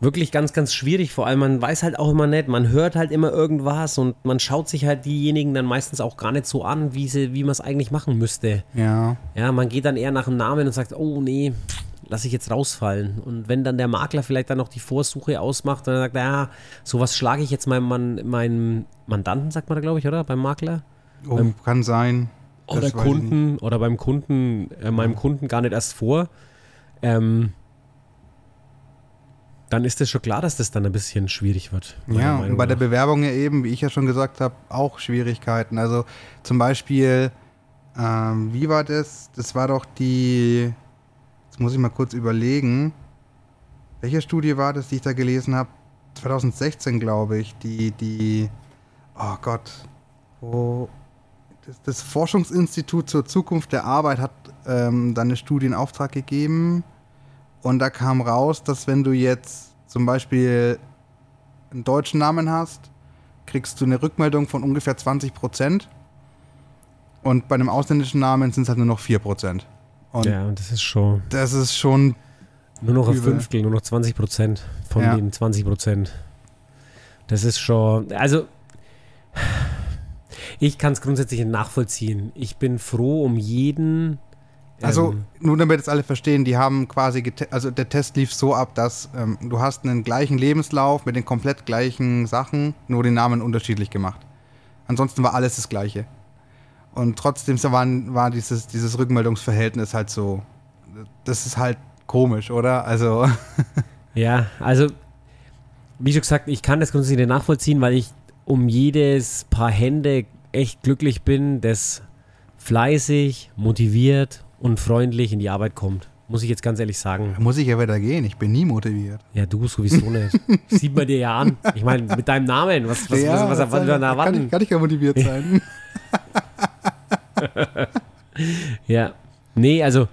wirklich ganz, ganz schwierig. Vor allem, man weiß halt auch immer nicht, man hört halt immer irgendwas und man schaut sich halt diejenigen dann meistens auch gar nicht so an, wie, sie, wie man es eigentlich machen müsste. Ja. Ja, man geht dann eher nach dem Namen und sagt, oh nee, lass ich jetzt rausfallen. Und wenn dann der Makler vielleicht dann noch die Vorsuche ausmacht und dann sagt, ja, sowas schlage ich jetzt meinem, Mann, meinem Mandanten, sagt man da, glaube ich, oder? Beim Makler? Oh, kann sein. oder Kunden oder beim Kunden, äh, meinem Kunden gar nicht erst vor, ähm, dann ist es schon klar, dass das dann ein bisschen schwierig wird. Ja, und bei der nach. Bewerbung ja eben, wie ich ja schon gesagt habe, auch Schwierigkeiten. Also zum Beispiel, ähm, wie war das? Das war doch die, jetzt muss ich mal kurz überlegen, welche Studie war das, die ich da gelesen habe? 2016, glaube ich, die, die, oh Gott, wo, das, das Forschungsinstitut zur Zukunft der Arbeit hat ähm, dann eine Studie in Auftrag gegeben und da kam raus, dass wenn du jetzt zum Beispiel einen deutschen Namen hast, kriegst du eine Rückmeldung von ungefähr 20 Prozent. Und bei einem ausländischen Namen sind es halt nur noch 4 Prozent. Und Ja, und das ist schon das ist schon, nur noch ein. Fünftel, nur noch 20 Prozent von Ja. den 20 Prozent. Das ist schon, also ich kann es grundsätzlich nachvollziehen. Ich bin froh um jeden. Also ähm, nur damit es alle verstehen, die haben quasi, also der Test lief so ab, dass ähm, du hast einen gleichen Lebenslauf mit den komplett gleichen Sachen, nur den Namen unterschiedlich gemacht. Ansonsten war alles das Gleiche. Und trotzdem waren, war dieses, dieses Rückmeldungsverhältnis halt so, das ist halt komisch, oder? Also, [laughs] Ja, also, wie schon gesagt, ich kann das grundsätzlich nicht nachvollziehen, weil ich um jedes Paar Hände echt glücklich bin, das fleißig, motiviert und freundlich in die Arbeit kommt. Muss ich jetzt ganz ehrlich sagen. Muss ich ja wieder gehen. Ich bin nie motiviert. Ja, du sowieso nicht. [laughs] Sieht man dir ja an. Ich meine, mit deinem Namen, was, was, ja, was, was, was, was kann, ich, kann ich ja motiviert sein. [laughs] ja. Nee, also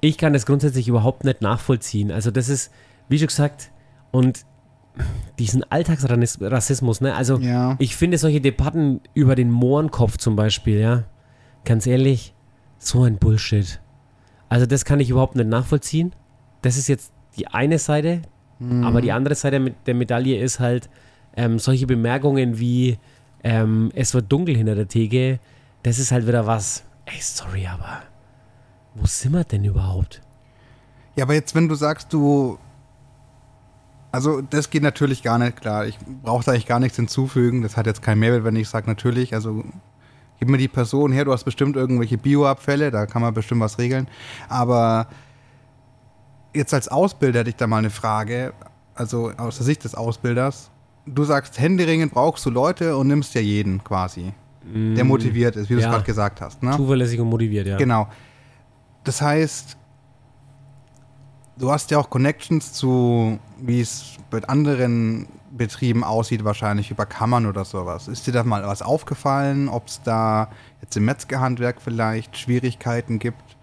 ich kann das grundsätzlich überhaupt nicht nachvollziehen. Also das ist, wie schon gesagt, und diesen Alltagsrassismus, ne? Also Ja. ich finde solche Debatten über den Mohrenkopf zum Beispiel, ja, ganz ehrlich, so ein Bullshit. Also das kann ich überhaupt nicht nachvollziehen. Das ist jetzt die eine Seite, aber die andere Seite mit der Medaille ist halt ähm, solche Bemerkungen wie ähm, es wird dunkel hinter der Theke. Das ist halt wieder was. Ey, sorry, aber wo sind wir denn überhaupt? Ja, aber jetzt, wenn du sagst, du. Also, das geht natürlich gar nicht klar. Ich brauche da eigentlich gar nichts hinzufügen. Das hat jetzt keinen Mehrwert, wenn ich sage, natürlich. Also, gib mir die Person her. Du hast bestimmt irgendwelche Bioabfälle. Da kann man bestimmt was regeln. Aber jetzt als Ausbilder hätte ich da mal eine Frage. Also, aus der Sicht des Ausbilders. Du sagst, Händeringen brauchst du Leute und nimmst ja jeden quasi, der motiviert ist, wie du es ja. gerade gesagt hast. Ne? Zuverlässig und motiviert, ja. Genau. Das heißt, du hast ja auch Connections zu, wie es mit anderen Betrieben aussieht, wahrscheinlich über Kammern oder sowas. Ist dir da mal was aufgefallen, ob es da jetzt im Metzgerhandwerk vielleicht Schwierigkeiten gibt?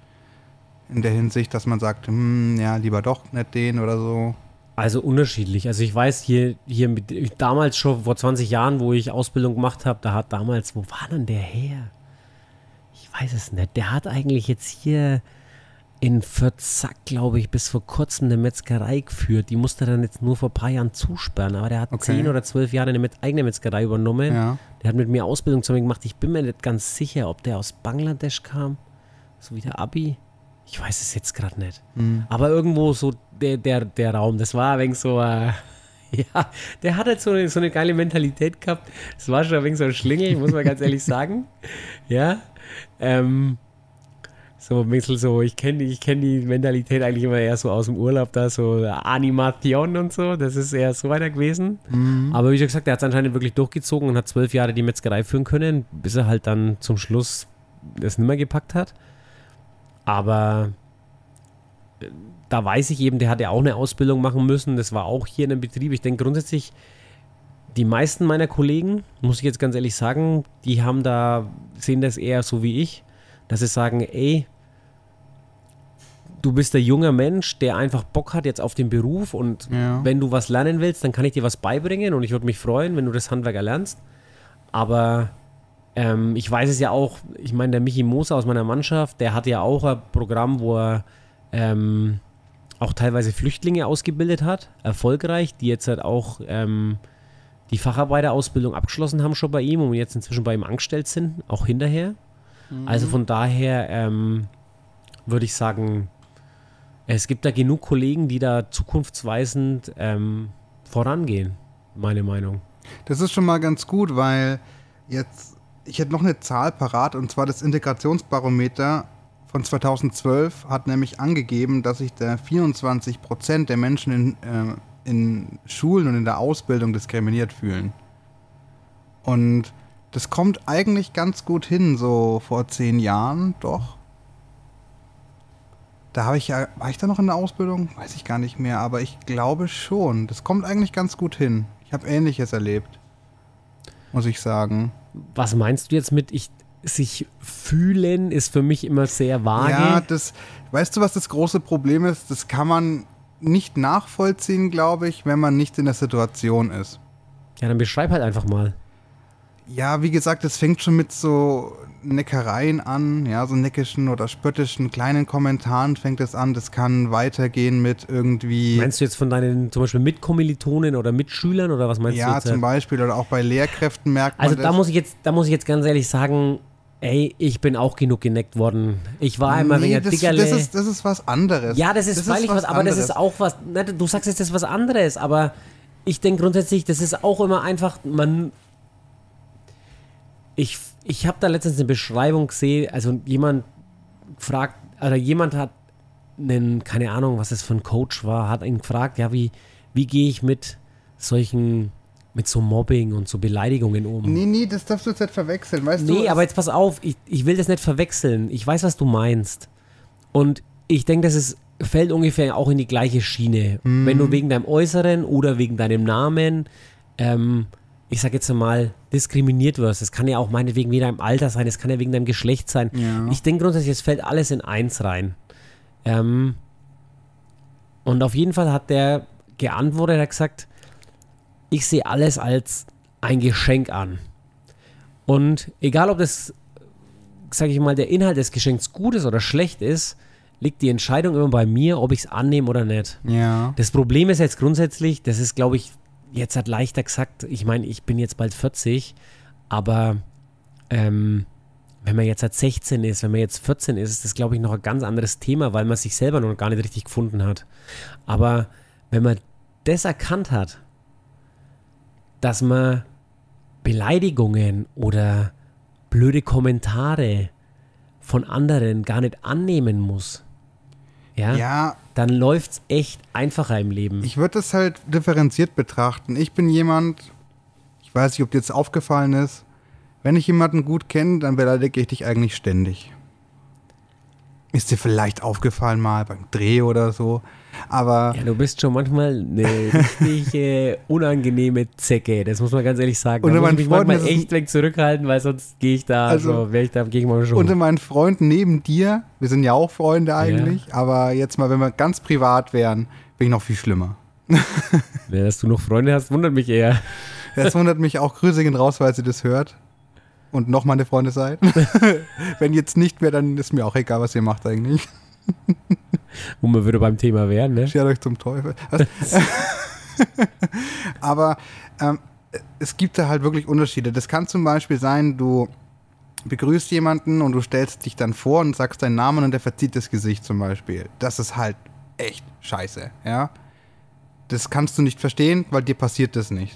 In der Hinsicht, dass man sagt, hm, ja, lieber doch nicht den oder so. Also unterschiedlich. Also ich weiß hier, hier mit, damals schon vor 20 Jahren, wo ich Ausbildung gemacht habe, da hat damals, wo war denn der her? Ich weiß es nicht. Der hat eigentlich jetzt hier in Pforzheim, glaube ich, bis vor kurzem eine Metzgerei geführt. Die musste dann jetzt nur vor ein paar Jahren zusperren. Aber der hat Okay. 10 oder 12 Jahre eine Met eigene Metzgerei übernommen. Ja. Der hat mit mir Ausbildung zusammen gemacht. Ich bin mir nicht ganz sicher, ob der aus Bangladesch kam. So wie der Abi. Ich weiß es jetzt gerade nicht. Aber irgendwo so der, der, der Raum, das war ein wenig so, äh, [laughs] ja, der hat halt so eine, so eine geile Mentalität gehabt. Das war schon ein wenig so ein Schlingel, muss man ganz ehrlich sagen. [laughs] Ja. Ähm, so ein bisschen so, ich kenne ich kenn die Mentalität eigentlich immer eher so aus dem Urlaub, da so Animation und so, das ist eher so weiter gewesen. Aber wie schon gesagt, er hat es anscheinend wirklich durchgezogen und hat zwölf Jahre die Metzgerei führen können, bis er halt dann zum Schluss das nicht mehr gepackt hat. Aber äh, da weiß ich eben, der hat ja auch eine Ausbildung machen müssen. Das war auch hier in einem Betrieb. Ich denke grundsätzlich, die meisten meiner Kollegen, muss ich jetzt ganz ehrlich sagen, die haben da, sehen das eher so wie ich, dass sie sagen, ey, du bist der junge Mensch, der einfach Bock hat jetzt auf den Beruf und Ja. wenn du was lernen willst, dann kann ich dir was beibringen und ich würde mich freuen, wenn du das Handwerk erlernst. Aber ähm, ich weiß es ja auch, ich meine, der Michi Moser aus meiner Mannschaft, der hat ja auch ein Programm, wo er ähm, auch teilweise Flüchtlinge ausgebildet hat, erfolgreich, die jetzt halt auch ähm, die Facharbeiterausbildung abgeschlossen haben schon bei ihm und jetzt inzwischen bei ihm angestellt sind, auch hinterher. Also von daher ähm, würde ich sagen, es gibt da genug Kollegen, die da zukunftsweisend ähm, vorangehen, meine Meinung. Das ist schon mal ganz gut, weil jetzt, ich hätte noch eine Zahl parat, und zwar das Integrationsbarometer von 2012 hat nämlich angegeben, dass sich der 24 Prozent der Menschen in, äh, in Schulen und in der Ausbildung diskriminiert fühlen. Und das kommt eigentlich ganz gut hin, so vor zehn Jahren, doch. Da habe ich ja, war ich da noch in der Ausbildung? Weiß ich gar nicht mehr, aber ich glaube schon. Das kommt eigentlich ganz gut hin. Ich habe Ähnliches erlebt. Muss ich sagen. Was meinst du jetzt mit ich sich fühlen ist für mich immer sehr vage. Ja, das, weißt du, was das große Problem ist? Das kann man nicht nachvollziehen, glaube ich, wenn man nicht in der Situation ist. ja, dann beschreib halt einfach mal. Ja, wie gesagt, es fängt schon mit so Neckereien an, ja, so neckischen oder spöttischen kleinen Kommentaren fängt es an. Das kann weitergehen mit irgendwie. Meinst du jetzt von deinen zum Beispiel Mitkommilitonen oder Mitschülern oder was meinst du ja, zum Beispiel oder auch bei Lehrkräften merkt man Also das. da muss ich jetzt, da muss ich jetzt ganz ehrlich sagen, ey, ich bin auch genug geneckt worden. Ich war einmal nee, wegen das, Dickerle. das, ist, das ist was anderes. ja, das ist freilich was, aber das anderes. ist auch was. Ne, du sagst jetzt, das ist was anderes, aber ich denke grundsätzlich, das ist auch immer einfach, man. Ich, ich habe da letztens eine Beschreibung gesehen, also jemand fragt, oder jemand hat einen, keine Ahnung, was das für ein Coach war, hat ihn gefragt, ja, wie, wie gehe ich mit solchen mit so Mobbing und so Beleidigungen um. Nee, nee, das darfst du jetzt nicht verwechseln, weißt du? Nee, aber jetzt pass auf, ich, ich will das nicht verwechseln. Ich weiß, was du meinst. Und ich denke, das ist, fällt ungefähr auch in die gleiche Schiene. Wenn du wegen deinem Äußeren oder wegen deinem Namen, ähm, ich sag jetzt mal, diskriminiert wirst. Das kann ja auch meinetwegen wegen deinem Alter sein, das kann ja wegen deinem Geschlecht sein. Ja. Ich denke grundsätzlich, es fällt alles in eins rein. Ähm, und auf jeden Fall hat der geantwortet, er hat gesagt, ich sehe alles als ein Geschenk an. Und egal, ob das, sage ich mal, der Inhalt des Geschenks gut ist oder schlecht ist, liegt die Entscheidung immer bei mir, ob ich es annehme oder nicht. Ja. Das Problem ist jetzt grundsätzlich, das ist, glaube ich, jetzt hat leichter gesagt, ich meine, ich bin jetzt bald 40, aber ähm, wenn man jetzt halt 16 ist, wenn man jetzt 14 ist, ist das, glaube ich, noch ein ganz anderes Thema, weil man sich selber noch gar nicht richtig gefunden hat. Aber wenn man das erkannt hat, dass man Beleidigungen oder blöde Kommentare von anderen gar nicht annehmen muss, ja, Ja, dann läuft es echt einfacher im Leben. ich würde das halt differenziert betrachten. Ich bin jemand, ich weiß nicht, ob dir jetzt aufgefallen ist, wenn ich jemanden gut kenne, dann beleidige ich dich eigentlich ständig. Ist dir vielleicht aufgefallen mal beim Dreh oder so, aber ja, du bist schon manchmal eine richtig äh, unangenehme Zecke, das muss man ganz ehrlich sagen. Unter Da muss ich meinen mich manchmal Freunden es- echt weg zurückhalten, weil sonst gehe ich da, Also- also wäre ich da, gehe ich mal schon. unter meinen Freunden neben dir, wir sind ja auch Freunde eigentlich, aber jetzt mal, wenn wir ganz privat wären, bin ich noch viel schlimmer. [laughs] ja, dass du noch Freunde hast, wundert mich eher. Das wundert mich auch. Grüße gehen raus, weil sie das hört. Und noch meine Freunde seid. [laughs] Wenn jetzt nicht mehr, dann ist mir auch egal, was ihr macht eigentlich. Wo man würde beim Thema wären, ne? Schert euch zum Teufel. Was? [laughs] Aber ähm, es gibt da halt wirklich Unterschiede. Das kann zum Beispiel sein, du begrüßt jemanden und du stellst dich dann vor und sagst deinen Namen und der verzieht das Gesicht zum Beispiel. Das ist halt echt scheiße, ja. Das kannst du nicht verstehen, weil dir passiert das nicht.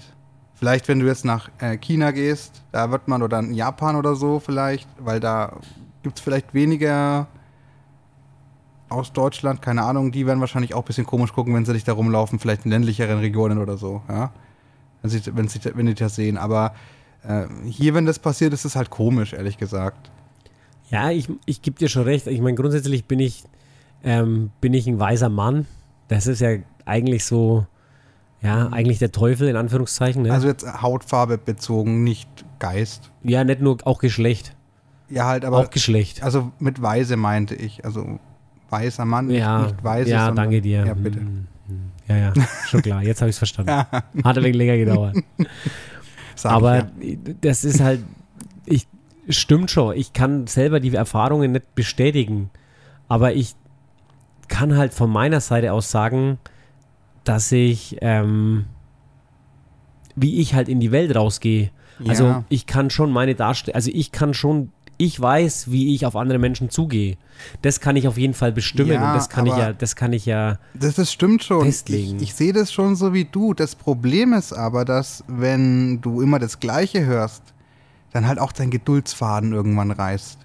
Vielleicht, wenn du jetzt nach äh, China gehst, da wird man, oder in Japan oder so vielleicht, weil da gibt es vielleicht weniger aus Deutschland, keine Ahnung, die werden wahrscheinlich auch ein bisschen komisch gucken, wenn sie dich da rumlaufen, vielleicht in ländlicheren Regionen oder so, ja. Wenn sie, wenn sie, wenn die das sehen. Aber äh, hier, wenn das passiert, ist es halt komisch, ehrlich gesagt. Ja, ich, ich gebe dir schon recht. Ich meine, grundsätzlich bin ich, ähm, bin ich ein weiser Mann. Das ist ja eigentlich so, ja, eigentlich der Teufel in Anführungszeichen. Ne? Also jetzt Hautfarbe bezogen, nicht Geist. ja, nicht nur auch Geschlecht, Ja, halt, aber auch Geschlecht. also mit Weise meinte ich. Also weißer Mann, Ja, nicht Weise. ja, sondern- danke dir. Ja, bitte. Hm, hm. Ja, ja, schon klar. Jetzt habe ich es verstanden. Hat ein wenig länger gedauert. [laughs] Aber ich ja. das ist halt, ich, stimmt schon. Ich kann selber die Erfahrungen nicht bestätigen. Aber ich kann halt von meiner Seite aus sagen, dass ich, ähm, wie ich halt in die Welt rausgehe. Also Ja. ich kann schon meine Darstellung, also ich kann schon, ich weiß, wie ich auf andere Menschen zugehe. Das kann ich auf jeden Fall bestimmen Ja, und das kann ich ja, das kann ich ja, Das, das stimmt schon. festlegen. Ich, ich sehe das schon so wie du. Das Problem ist aber, dass wenn du immer das Gleiche hörst, dann halt auch dein Geduldsfaden irgendwann reißt.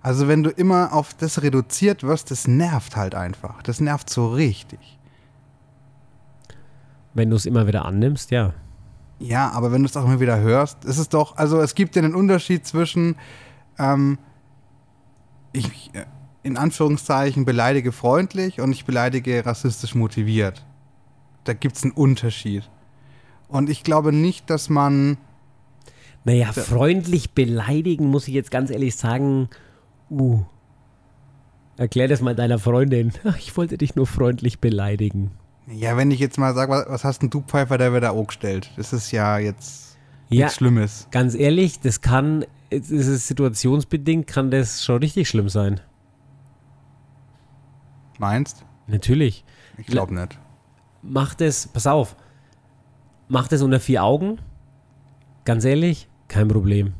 Also wenn du immer auf das reduziert wirst, das nervt halt einfach. Das nervt so richtig. wenn du es immer wieder annimmst, ja. Ja, aber wenn du es auch immer wieder hörst, ist es doch, also es gibt ja einen Unterschied zwischen, ähm, ich äh, in Anführungszeichen beleidige freundlich und ich beleidige rassistisch motiviert. Da gibt es einen Unterschied. Und ich glaube nicht, dass man, Naja, freundlich beleidigen, muss ich jetzt ganz ehrlich sagen, uh. Erklär das mal deiner Freundin. Ach, [laughs] ich wollte dich nur freundlich beleidigen. ja, wenn ich jetzt mal sage, was, was hast denn du Pfeifer, der wird da auch gestellt? Das ist ja jetzt Ja, nichts Schlimmes. ganz ehrlich, das kann, es ist situationsbedingt, kann das schon richtig schlimm sein. Meinst? Natürlich. Ich glaube nicht. Mach das, pass auf, mach das unter vier Augen. Ganz ehrlich, kein Problem.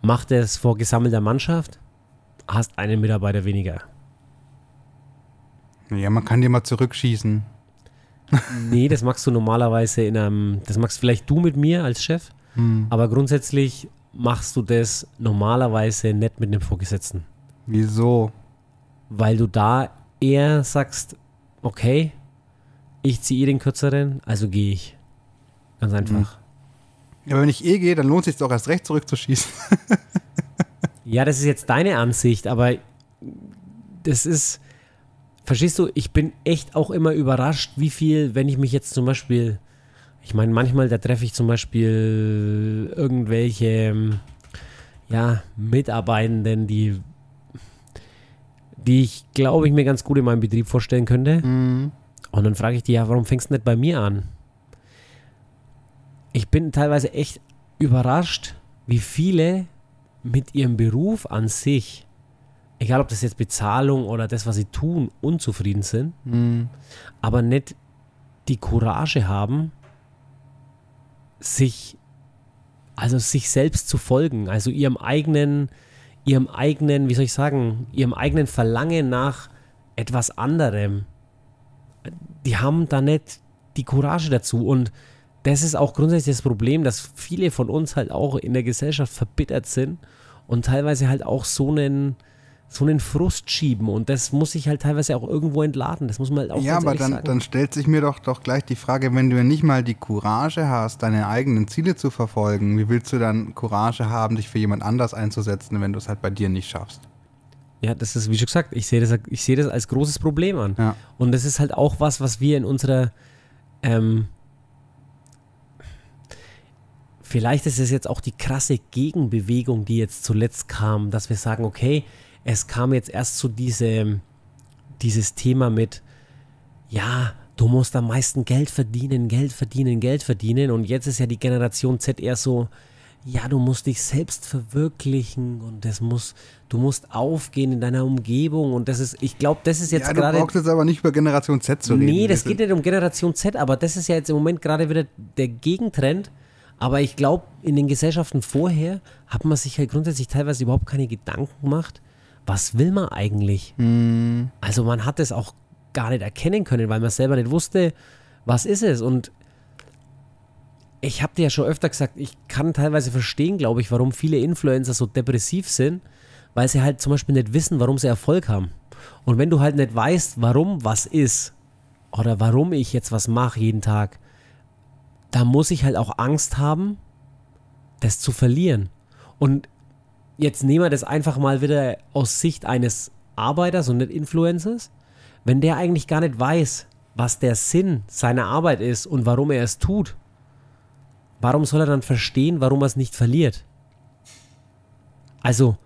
Mach das vor gesammelter Mannschaft, hast einen Mitarbeiter weniger. Ja, man kann dir mal zurückschießen. Nee, das machst du normalerweise in einem, das machst vielleicht du mit mir als Chef, Hm. aber grundsätzlich machst du das normalerweise nicht mit einem Vorgesetzten. Wieso? Weil du da eher sagst, okay, ich ziehe den kürzeren, also gehe ich. Ganz einfach. Ja, wenn ich eh gehe, dann lohnt es sich doch erst recht zurückzuschießen. [laughs] ja, das ist jetzt deine Ansicht, aber das ist, verstehst du, ich bin echt auch immer überrascht, wie viel, wenn ich mich jetzt zum Beispiel, ich meine, manchmal, da treffe ich zum Beispiel irgendwelche, ja, Mitarbeitenden, die, die ich, glaube ich, mir ganz gut in meinem Betrieb vorstellen könnte. Mhm. Und dann frage ich die, ja, warum fängst du nicht bei mir an? Ich bin teilweise echt überrascht, wie viele mit ihrem Beruf an sich, egal ob das jetzt Bezahlung oder das, was sie tun, unzufrieden sind, Mhm. aber nicht die Courage haben, sich, also sich selbst zu folgen, also ihrem eigenen, ihrem eigenen, wie soll ich sagen, ihrem eigenen Verlangen nach etwas anderem. Die haben da nicht die Courage dazu und das ist auch grundsätzlich das Problem, dass viele von uns halt auch in der Gesellschaft verbittert sind und teilweise halt auch so einen, so einen Frust schieben und das muss sich halt teilweise auch irgendwo entladen. Das muss man halt auch Ja, aber dann, sagen. dann stellt sich mir doch, doch gleich die Frage, wenn du ja nicht mal die Courage hast, deine eigenen Ziele zu verfolgen, wie willst du dann Courage haben, dich für jemand anders einzusetzen, wenn du es halt bei dir nicht schaffst? Ja, das ist, wie schon gesagt, ich sehe das, ich sehe das als großes Problem an. Ja. Und das ist halt auch was, was wir in unserer, ähm, vielleicht ist es jetzt auch die krasse Gegenbewegung, die jetzt zuletzt kam, dass wir sagen, okay, es kam jetzt erst zu diesem, dieses Thema mit, ja, du musst am meisten Geld verdienen, Geld verdienen, Geld verdienen. Und jetzt ist ja die Generation Z eher so, ja, du musst dich selbst verwirklichen und das muss, du musst aufgehen in deiner Umgebung. Und das ist, ich glaube, das ist jetzt ja, du gerade. brauchst jetzt aber nicht über Generation Z zu reden. Nee, das geht nicht um Generation Z, aber das ist ja jetzt im Moment gerade wieder der Gegentrend. Aber ich glaube, in den Gesellschaften vorher hat man sich halt grundsätzlich teilweise überhaupt keine Gedanken gemacht, was will man eigentlich? Hm, Also man hat es auch gar nicht erkennen können, weil man selber nicht wusste, was ist es. Und ich habe dir ja schon öfter gesagt, ich kann teilweise verstehen, glaube ich, warum viele Influencer so depressiv sind, weil sie halt zum Beispiel nicht wissen, warum sie Erfolg haben. Und wenn du halt nicht weißt, warum was ist oder warum ich jetzt was mache jeden Tag, da muss ich halt auch Angst haben, das zu verlieren. Und jetzt nehmen wir das einfach mal wieder aus Sicht eines Arbeiters und nicht Influencers. Wenn der eigentlich gar nicht weiß, was der Sinn seiner Arbeit ist und warum er es tut, warum soll er dann verstehen, warum er es nicht verliert? Also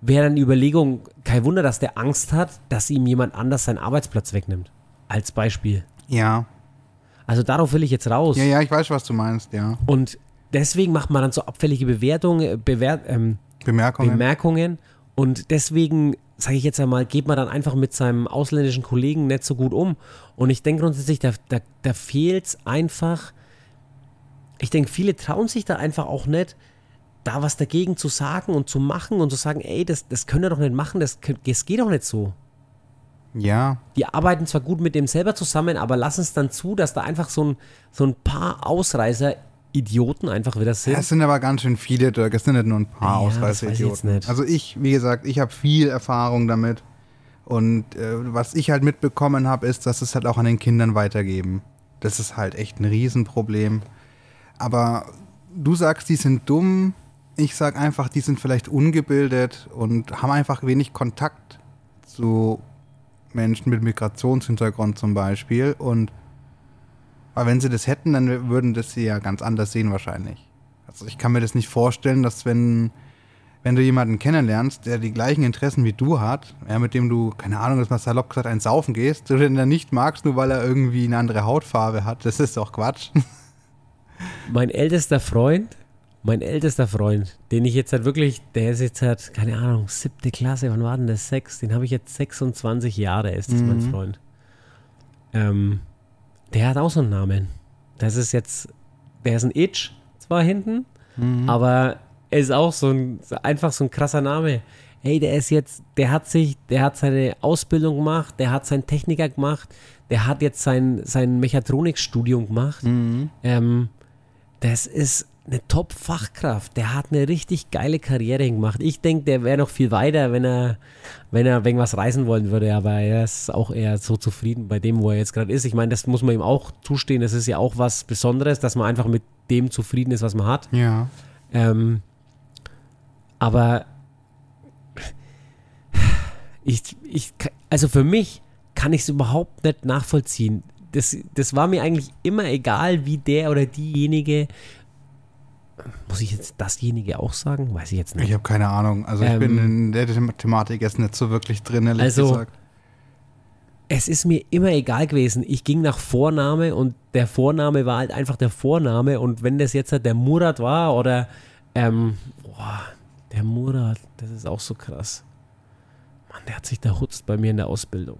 wäre dann die Überlegung, kein Wunder, dass der Angst hat, dass ihm jemand anders seinen Arbeitsplatz wegnimmt. Als Beispiel. ja. Also darauf will ich jetzt raus. Ja, ja, ich weiß, was du meinst, ja. Und deswegen macht man dann so abfällige Bewertungen, Bewert, ähm, Bemerkungen. Bemerkungen. Und deswegen, sage ich jetzt einmal, geht man dann einfach mit seinem ausländischen Kollegen nicht so gut um. Und ich denke grundsätzlich, da, da, da fehlt es einfach. Ich denke, viele trauen sich da einfach auch nicht, da was dagegen zu sagen und zu machen und zu sagen, ey, das, das können wir doch nicht machen, das, das geht doch nicht so. ja, Die arbeiten zwar gut mit dem selber zusammen, aber lassen es dann zu, dass da einfach so ein, so ein paar Ausreißer Idioten einfach wieder sind. es sind aber ganz schön viele, Dirk. Es sind nicht nur ein paar Ja, Ausreißeridioten. Also ich, wie gesagt, ich habe viel Erfahrung damit. Und äh, was ich halt mitbekommen habe, ist, dass es halt auch an den Kindern weitergeben. Das ist halt echt ein Riesenproblem. Aber du sagst, die sind dumm. Ich sag einfach, die sind vielleicht ungebildet und haben einfach wenig Kontakt zu Menschen mit Migrationshintergrund zum Beispiel. Und weil wenn sie das hätten, dann würden das sie ja ganz anders sehen wahrscheinlich. Also ich kann mir das nicht vorstellen, dass wenn, wenn du jemanden kennenlernst, der die gleichen Interessen wie du hat, ja, mit dem du, keine Ahnung, das mal salopp gesagt, ein Saufen gehst, du den dann nicht magst, nur weil er irgendwie eine andere Hautfarbe hat, das ist doch Quatsch. [laughs] mein ältester Freund, mein ältester Freund, den ich jetzt halt wirklich, der ist jetzt halt, keine Ahnung, siebte Klasse, wann war denn das? Sechs, den habe ich jetzt 26 Jahre, ist das mein Mhm. Freund. Ähm, der hat auch so einen Namen. Das ist jetzt, der ist ein Itch, zwar hinten, Mhm. aber er ist auch so ein, einfach so ein krasser Name. Hey, der ist jetzt, der hat sich, der hat seine Ausbildung gemacht, der hat seinen Techniker gemacht, der hat jetzt sein, sein Mechatronikstudium gemacht. Mhm. Ähm, das ist, eine Top-Fachkraft. Der hat eine richtig geile Karriere gemacht. Ich denke, der wäre noch viel weiter, wenn er, wenn er irgendwas reisen wollen würde. Aber er ist auch eher so zufrieden bei dem, wo er jetzt gerade ist. Ich meine, das muss man ihm auch zustehen. Das ist ja auch was Besonderes, dass man einfach mit dem zufrieden ist, was man hat. Ja. Ähm, aber ich, ich, also für mich kann ich es überhaupt nicht nachvollziehen. Das, das war mir eigentlich immer egal, wie der oder diejenige muss ich jetzt dasjenige auch sagen? Weiß ich jetzt nicht. Ich habe keine Ahnung. Also ich Ähm, bin in der Thematik jetzt nicht so wirklich drin, ehrlich Also, gesagt. Es ist mir immer egal gewesen. Ich ging nach Vorname und der Vorname war halt einfach der Vorname. Und wenn das jetzt halt der Murat war oder ähm, boah, der Murat, das ist auch so krass. Mann, der hat sich da hutzt bei mir in der Ausbildung.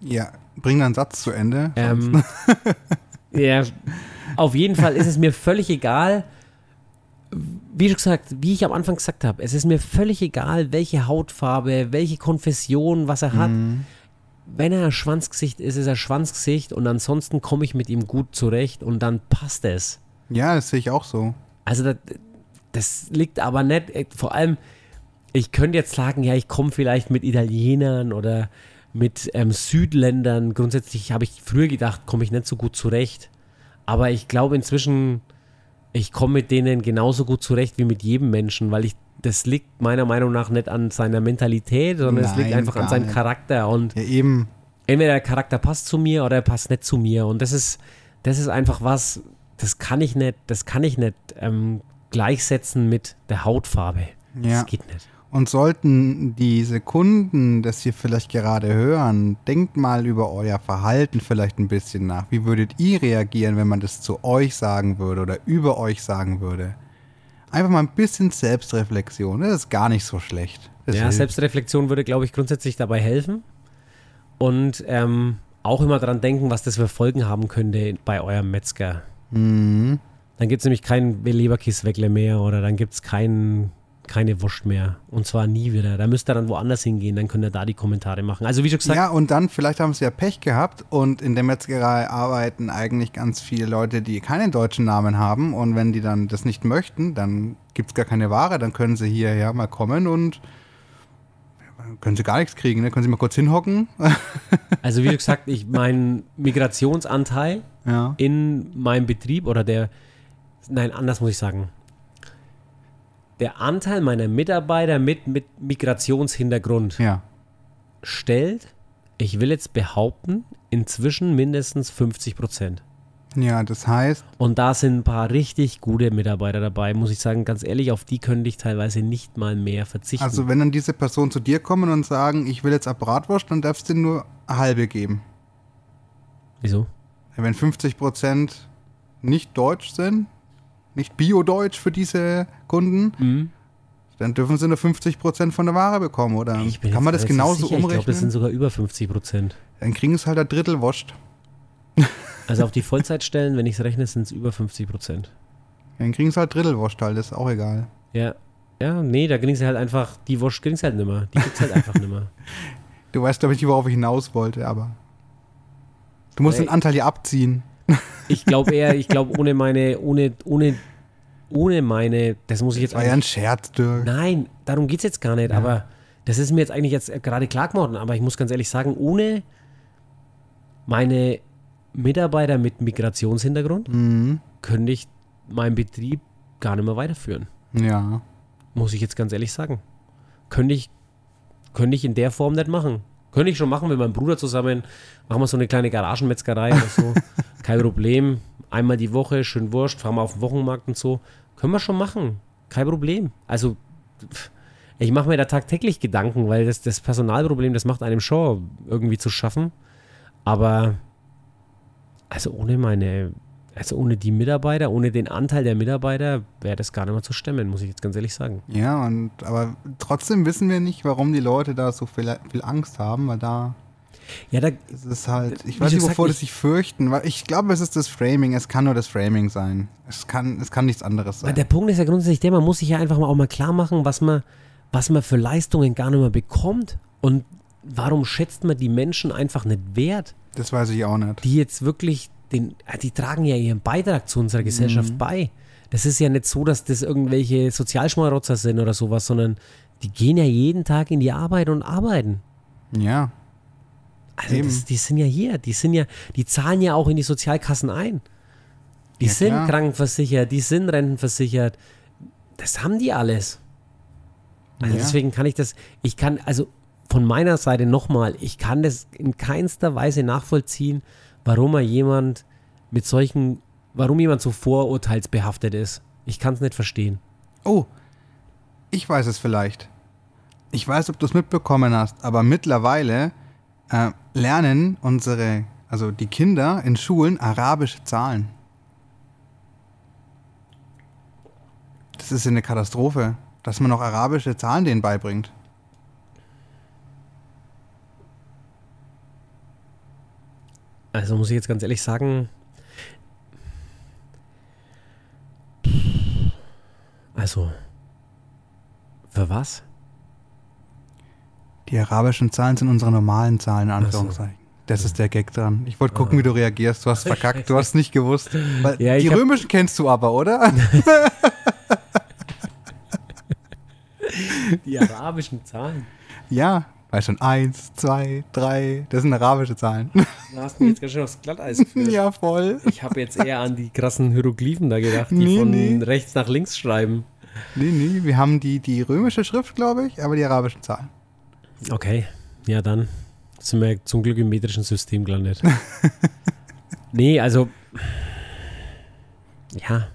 Ja, bring deinen Satz zu Ende. Ähm, [laughs] ja, auf jeden Fall ist es mir völlig egal, wie gesagt, wie ich am Anfang gesagt habe, es ist mir völlig egal, welche Hautfarbe, welche Konfession, was er hat. Mhm. Wenn er ein Schwanzgesicht ist, ist er Schwanzgesicht und ansonsten komme ich mit ihm gut zurecht und dann passt es. Ja, das sehe ich auch so. Also das, das liegt aber nicht, äh, vor allem, ich könnte jetzt sagen, ja, ich komme vielleicht mit Italienern oder mit ähm, Südländern. Grundsätzlich habe ich früher gedacht, komme ich nicht so gut zurecht. Aber ich glaube inzwischen, ich komme mit denen genauso gut zurecht wie mit jedem Menschen, weil ich, das liegt meiner Meinung nach nicht an seiner Mentalität, sondern es liegt einfach an seinem nicht. Charakter. Und Ja, eben. entweder der Charakter passt zu mir oder er passt nicht zu mir. Und das ist, das ist einfach was, das kann ich nicht, das kann ich nicht ähm, gleichsetzen mit der Hautfarbe. Ja. Das geht nicht. Und sollten diese Kunden das hier vielleicht gerade hören, denkt mal über euer Verhalten vielleicht ein bisschen nach. Wie würdet ihr reagieren, wenn man das zu euch sagen würde oder über euch sagen würde? Einfach mal ein bisschen Selbstreflexion. Das ist gar nicht so schlecht. Das Ja, hilft. Selbstreflexion würde, glaube ich, grundsätzlich dabei helfen. Und ähm, auch immer dran denken, was das für Folgen haben könnte bei eurem Metzger. Mhm. Dann gibt es nämlich kein Leberkissweckle mehr oder dann gibt es kein, keine Wurst mehr. Und zwar nie wieder. Da müsst ihr dann woanders hingehen, dann könnt ihr da die Kommentare machen. Also wie schon gesagt, Ja, und dann, vielleicht haben sie ja Pech gehabt und in der Metzgerei arbeiten eigentlich ganz viele Leute, die keinen deutschen Namen haben. Und wenn die dann das nicht möchten, dann gibt es gar keine Ware, dann können sie hierher mal kommen und können sie gar nichts kriegen. Ne? Können sie mal kurz hinhocken. [laughs] also wie gesagt, ich mein Migrationsanteil ja. in meinem Betrieb oder der, nein, anders muss ich sagen. Der Anteil meiner Mitarbeiter mit, mit Migrationshintergrund Ja. stellt, ich will jetzt behaupten, inzwischen mindestens 50 Prozent. Ja, das heißt, Und da sind ein paar richtig gute Mitarbeiter dabei, muss ich sagen, ganz ehrlich, auf die könnte ich teilweise nicht mal mehr verzichten. also wenn dann diese Personen zu dir kommen und sagen, ich will jetzt eine Bratwurst, dann darfst du dir nur halbe geben. Wieso? Wenn 50% nicht deutsch sind, nicht bio-deutsch für diese Kunden, Mhm. dann dürfen sie nur 50% von der Ware bekommen, oder? Kann man das genauso sicher. Ich glaube, das sind umrechnen? sogar über 50 Prozent. Dann kriegen es halt ein Drittel Wurst. Also auf die Vollzeitstellen, wenn ich es rechne, sind es über 50 Prozent. Dann kriegen sie halt Drittel Wurst halt, das ist auch egal. Ja. Ja, nee, da kriegen sie halt einfach, die Wurst kriegen sie halt nimmer. Die gibt es halt einfach nimmer. [laughs] Du weißt, glaube ich, worauf ich hinaus wollte, aber. Du musst Nee. den Anteil hier abziehen. [laughs] Ich glaube eher, ich glaube ohne meine, ohne, ohne, ohne meine, das muss ich jetzt War ja ein Scherz, Dirk. nein, darum geht es jetzt gar nicht, aber das ist mir jetzt eigentlich jetzt gerade klar geworden, aber ich muss ganz ehrlich sagen, ohne meine Mitarbeiter mit Migrationshintergrund Mhm. könnte ich meinen Betrieb gar nicht mehr weiterführen. Ja. Muss ich jetzt ganz ehrlich sagen. Könnte ich, könnte ich in der Form nicht machen. Könnte ich schon machen mit meinem Bruder zusammen. Machen wir so eine kleine Garagenmetzgerei oder so. [laughs] Kein Problem. Einmal die Woche, schön Wurst, fahren wir auf den Wochenmarkt und so. Können wir schon machen. Kein Problem. Also, ich mache mir da tagtäglich Gedanken, weil das, das Personalproblem, das macht einem schon irgendwie zu schaffen. Aber, also ohne meine, also ohne die Mitarbeiter, ohne den Anteil der Mitarbeiter, wäre das gar nicht mehr zu stemmen, muss ich jetzt ganz ehrlich sagen. Ja, und aber trotzdem wissen wir nicht, warum die Leute da so viel, viel Angst haben, weil da Ja, da, ist es halt. Ich weiß nicht, wovor die sich fürchten, weil ich glaube, es ist das Framing. Es kann nur das Framing sein. Es kann, es kann nichts anderes sein. der Punkt ist ja grundsätzlich der, man muss sich ja einfach mal auch mal klar machen, was man, was man für Leistungen gar nicht mehr bekommt. Und warum schätzt man die Menschen einfach nicht wert, Das weiß ich auch nicht. die jetzt wirklich den, äh, die tragen ja ihren Beitrag zu unserer Gesellschaft Mhm. bei. Das ist ja nicht so, dass das irgendwelche Sozialschmarotzer sind oder sowas, sondern die gehen ja jeden Tag in die Arbeit und arbeiten. Ja. Also das, die sind ja hier, die sind ja, die zahlen ja auch in die Sozialkassen ein. Die Ja, sind klar. krankenversichert, die sind rentenversichert. Das haben die alles. Also Ja. deswegen kann ich das, ich kann, also von meiner Seite nochmal, ich kann das in keinster Weise nachvollziehen, warum er jemand mit solchen, warum jemand so vorurteilsbehaftet ist. Ich kann es nicht verstehen. Oh, ich weiß es vielleicht. Ich weiß, ob du es mitbekommen hast, aber mittlerweile äh, lernen unsere, also die Kinder in Schulen arabische Zahlen. Das ist eine Katastrophe, dass man noch arabische Zahlen denen beibringt. Also muss ich jetzt ganz ehrlich sagen, also, für was? Die arabischen Zahlen sind unsere normalen Zahlen, in Ach so. Anführungszeichen. Das ist der Gag dran. Ich wollte gucken, wie du reagierst. Du hast [laughs] verkackt, du hast nicht gewusst. Ja, die römischen kennst du aber, oder? [laughs] [laughs] Die arabischen Zahlen. Ja, weißt schon, eins, zwei, drei, das sind arabische Zahlen. [laughs] Du hast mir jetzt ganz schön aufs Glatteis geführt. ja, voll. Ich habe jetzt eher an die krassen Hieroglyphen da gedacht, die Nee, von nee. rechts nach links schreiben. Nee, nee, wir haben die, die römische Schrift, glaube ich, aber die arabischen Zahlen. Okay, ja dann sind wir zum Glück im metrischen System gelandet. [laughs] nee, also ja,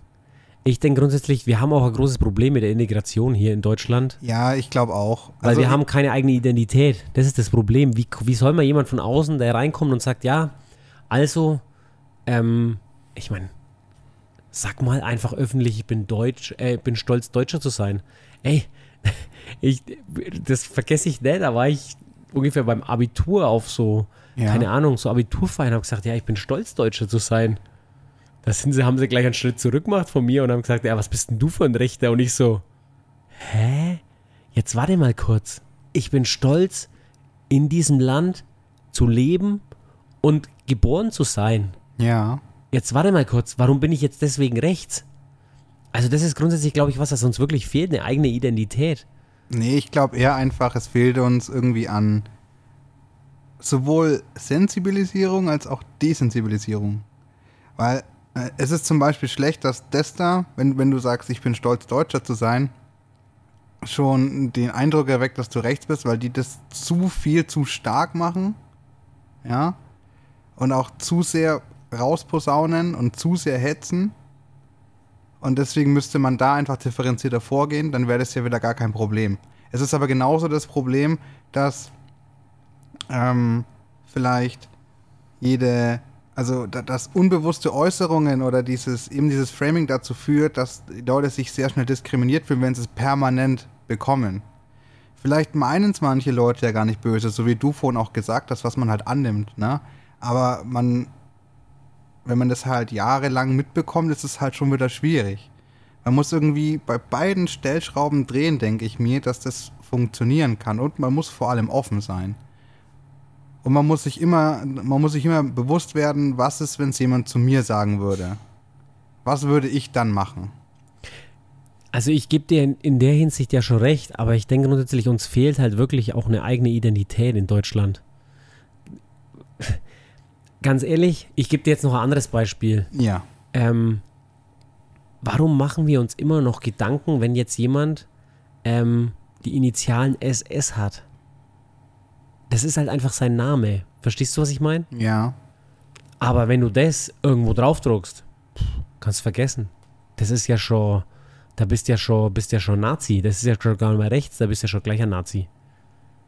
ich denke grundsätzlich, wir haben auch ein großes Problem mit der Integration hier in Deutschland, Ja, ich glaube auch. weil Also, wir haben keine eigene Identität. Das ist das Problem. Wie, wie soll man jemand von außen, der reinkommt und sagt, ja, also, ähm, ich meine, sag mal einfach öffentlich, ich bin deutsch, äh, bin stolz, Deutscher zu sein. Ey, [laughs] ich, das vergesse ich nicht, da war ich ungefähr beim Abitur auf so, Ja. keine Ahnung, so Abiturfeiern, habe gesagt, ja, ich bin stolz, Deutscher zu sein. Da sind sie, haben sie gleich einen Schritt zurück gemacht von mir und haben gesagt, ja, was bist denn du für ein Rechter? Und ich so, hä? Jetzt warte mal kurz. Ich bin stolz, in diesem Land zu leben und geboren zu sein. Ja, Jetzt warte mal kurz, warum bin ich jetzt deswegen rechts? Also das ist grundsätzlich, glaube ich, was, das uns wirklich fehlt, eine eigene Identität. nee, ich glaube eher einfach, es fehlt uns irgendwie an sowohl Sensibilisierung als auch Desensibilisierung. Weil es ist zum Beispiel schlecht, dass das da, wenn, wenn du sagst, ich bin stolz, Deutscher zu sein, schon den Eindruck erweckt, dass du rechts bist, weil die das zu viel, zu stark machen. Ja. Und auch zu sehr rausposaunen und zu sehr hetzen. Und deswegen müsste man da einfach differenzierter vorgehen, dann wäre das ja wieder gar kein Problem. Es ist aber genauso das Problem, dass ähm, vielleicht jede, also da, dass unbewusste Äußerungen oder dieses, eben dieses Framing dazu führt, dass die Leute sich sehr schnell diskriminiert fühlen, wenn sie es permanent bekommen. Vielleicht meinen es manche Leute ja gar nicht böse, so wie du vorhin auch gesagt hast, was man halt annimmt, ne? Aber man, wenn man das halt jahrelang mitbekommt, ist es halt schon wieder schwierig. Man muss irgendwie bei beiden Stellschrauben drehen, denke ich mir, dass das funktionieren kann. Und man muss vor allem offen sein. Und man muss sich immer, man muss sich immer bewusst werden, was ist, wenn es jemand zu mir sagen würde. Was würde ich dann machen? Also ich gebe dir in, in der Hinsicht ja schon recht, aber ich denke grundsätzlich, uns fehlt halt wirklich auch eine eigene Identität in Deutschland. Ganz ehrlich, ich gebe dir jetzt noch ein anderes Beispiel. Ja. Ähm, warum machen wir uns immer noch Gedanken, wenn jetzt jemand ähm, die Initialen SS hat? Das ist halt einfach sein Name. Verstehst du, was ich meine? Ja. Aber wenn du das irgendwo draufdruckst, kannst vergessen. Das ist ja schon, da bist ja schon, bist ja schon Nazi. Das ist ja schon gar nicht mehr rechts, da bist du ja schon gleich ein Nazi.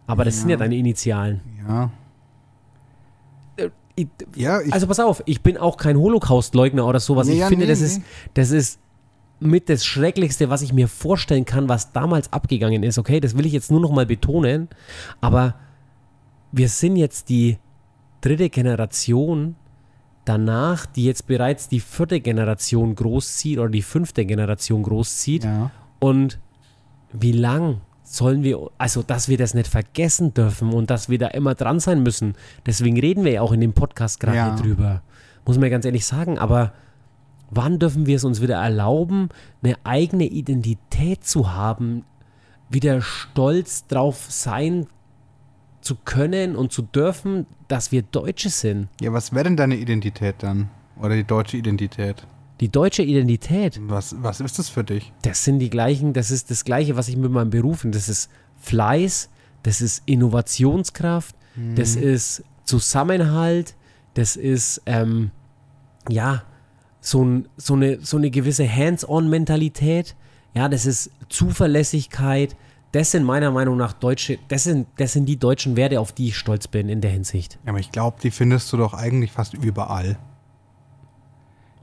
Aber das sind ja Ja. deine Initialen. Ja. Ich, Ja, ich, also pass auf, ich bin auch kein Holocaust-Leugner oder sowas. Nee, ich ja, finde, nee, das, nee. ist, das ist mit das Schrecklichste, was ich mir vorstellen kann, was damals abgegangen ist. Okay, das will ich jetzt nur noch mal betonen. Aber wir sind jetzt die dritte Generation danach, die jetzt bereits die vierte Generation großzieht oder die fünfte Generation großzieht. ja. Und wie lang sollen wir, also dass wir das nicht vergessen dürfen und dass wir da immer dran sein müssen. Deswegen reden wir ja auch in dem Podcast gerade Ja. drüber. muss man ganz ehrlich sagen, aber wann dürfen wir es uns wieder erlauben, eine eigene Identität zu haben, wieder stolz drauf sein zu können und zu dürfen, dass wir Deutsche sind? Ja, was wäre denn deine Identität dann? Oder die deutsche Identität? Die deutsche Identität. Was, was ist das für dich? Das sind die gleichen, das ist das gleiche, was ich mit meinem Beruf, das ist Fleiß, das ist Innovationskraft, mhm. das ist Zusammenhalt, das ist, ähm, ja, so, ein, so, eine, so eine gewisse Hands-on-Mentalität, ja, das ist Zuverlässigkeit, das sind meiner Meinung nach deutsche, das sind, das sind die deutschen Werte, auf die ich stolz bin in der Hinsicht. Ja, aber ich glaube, die findest du doch eigentlich fast überall.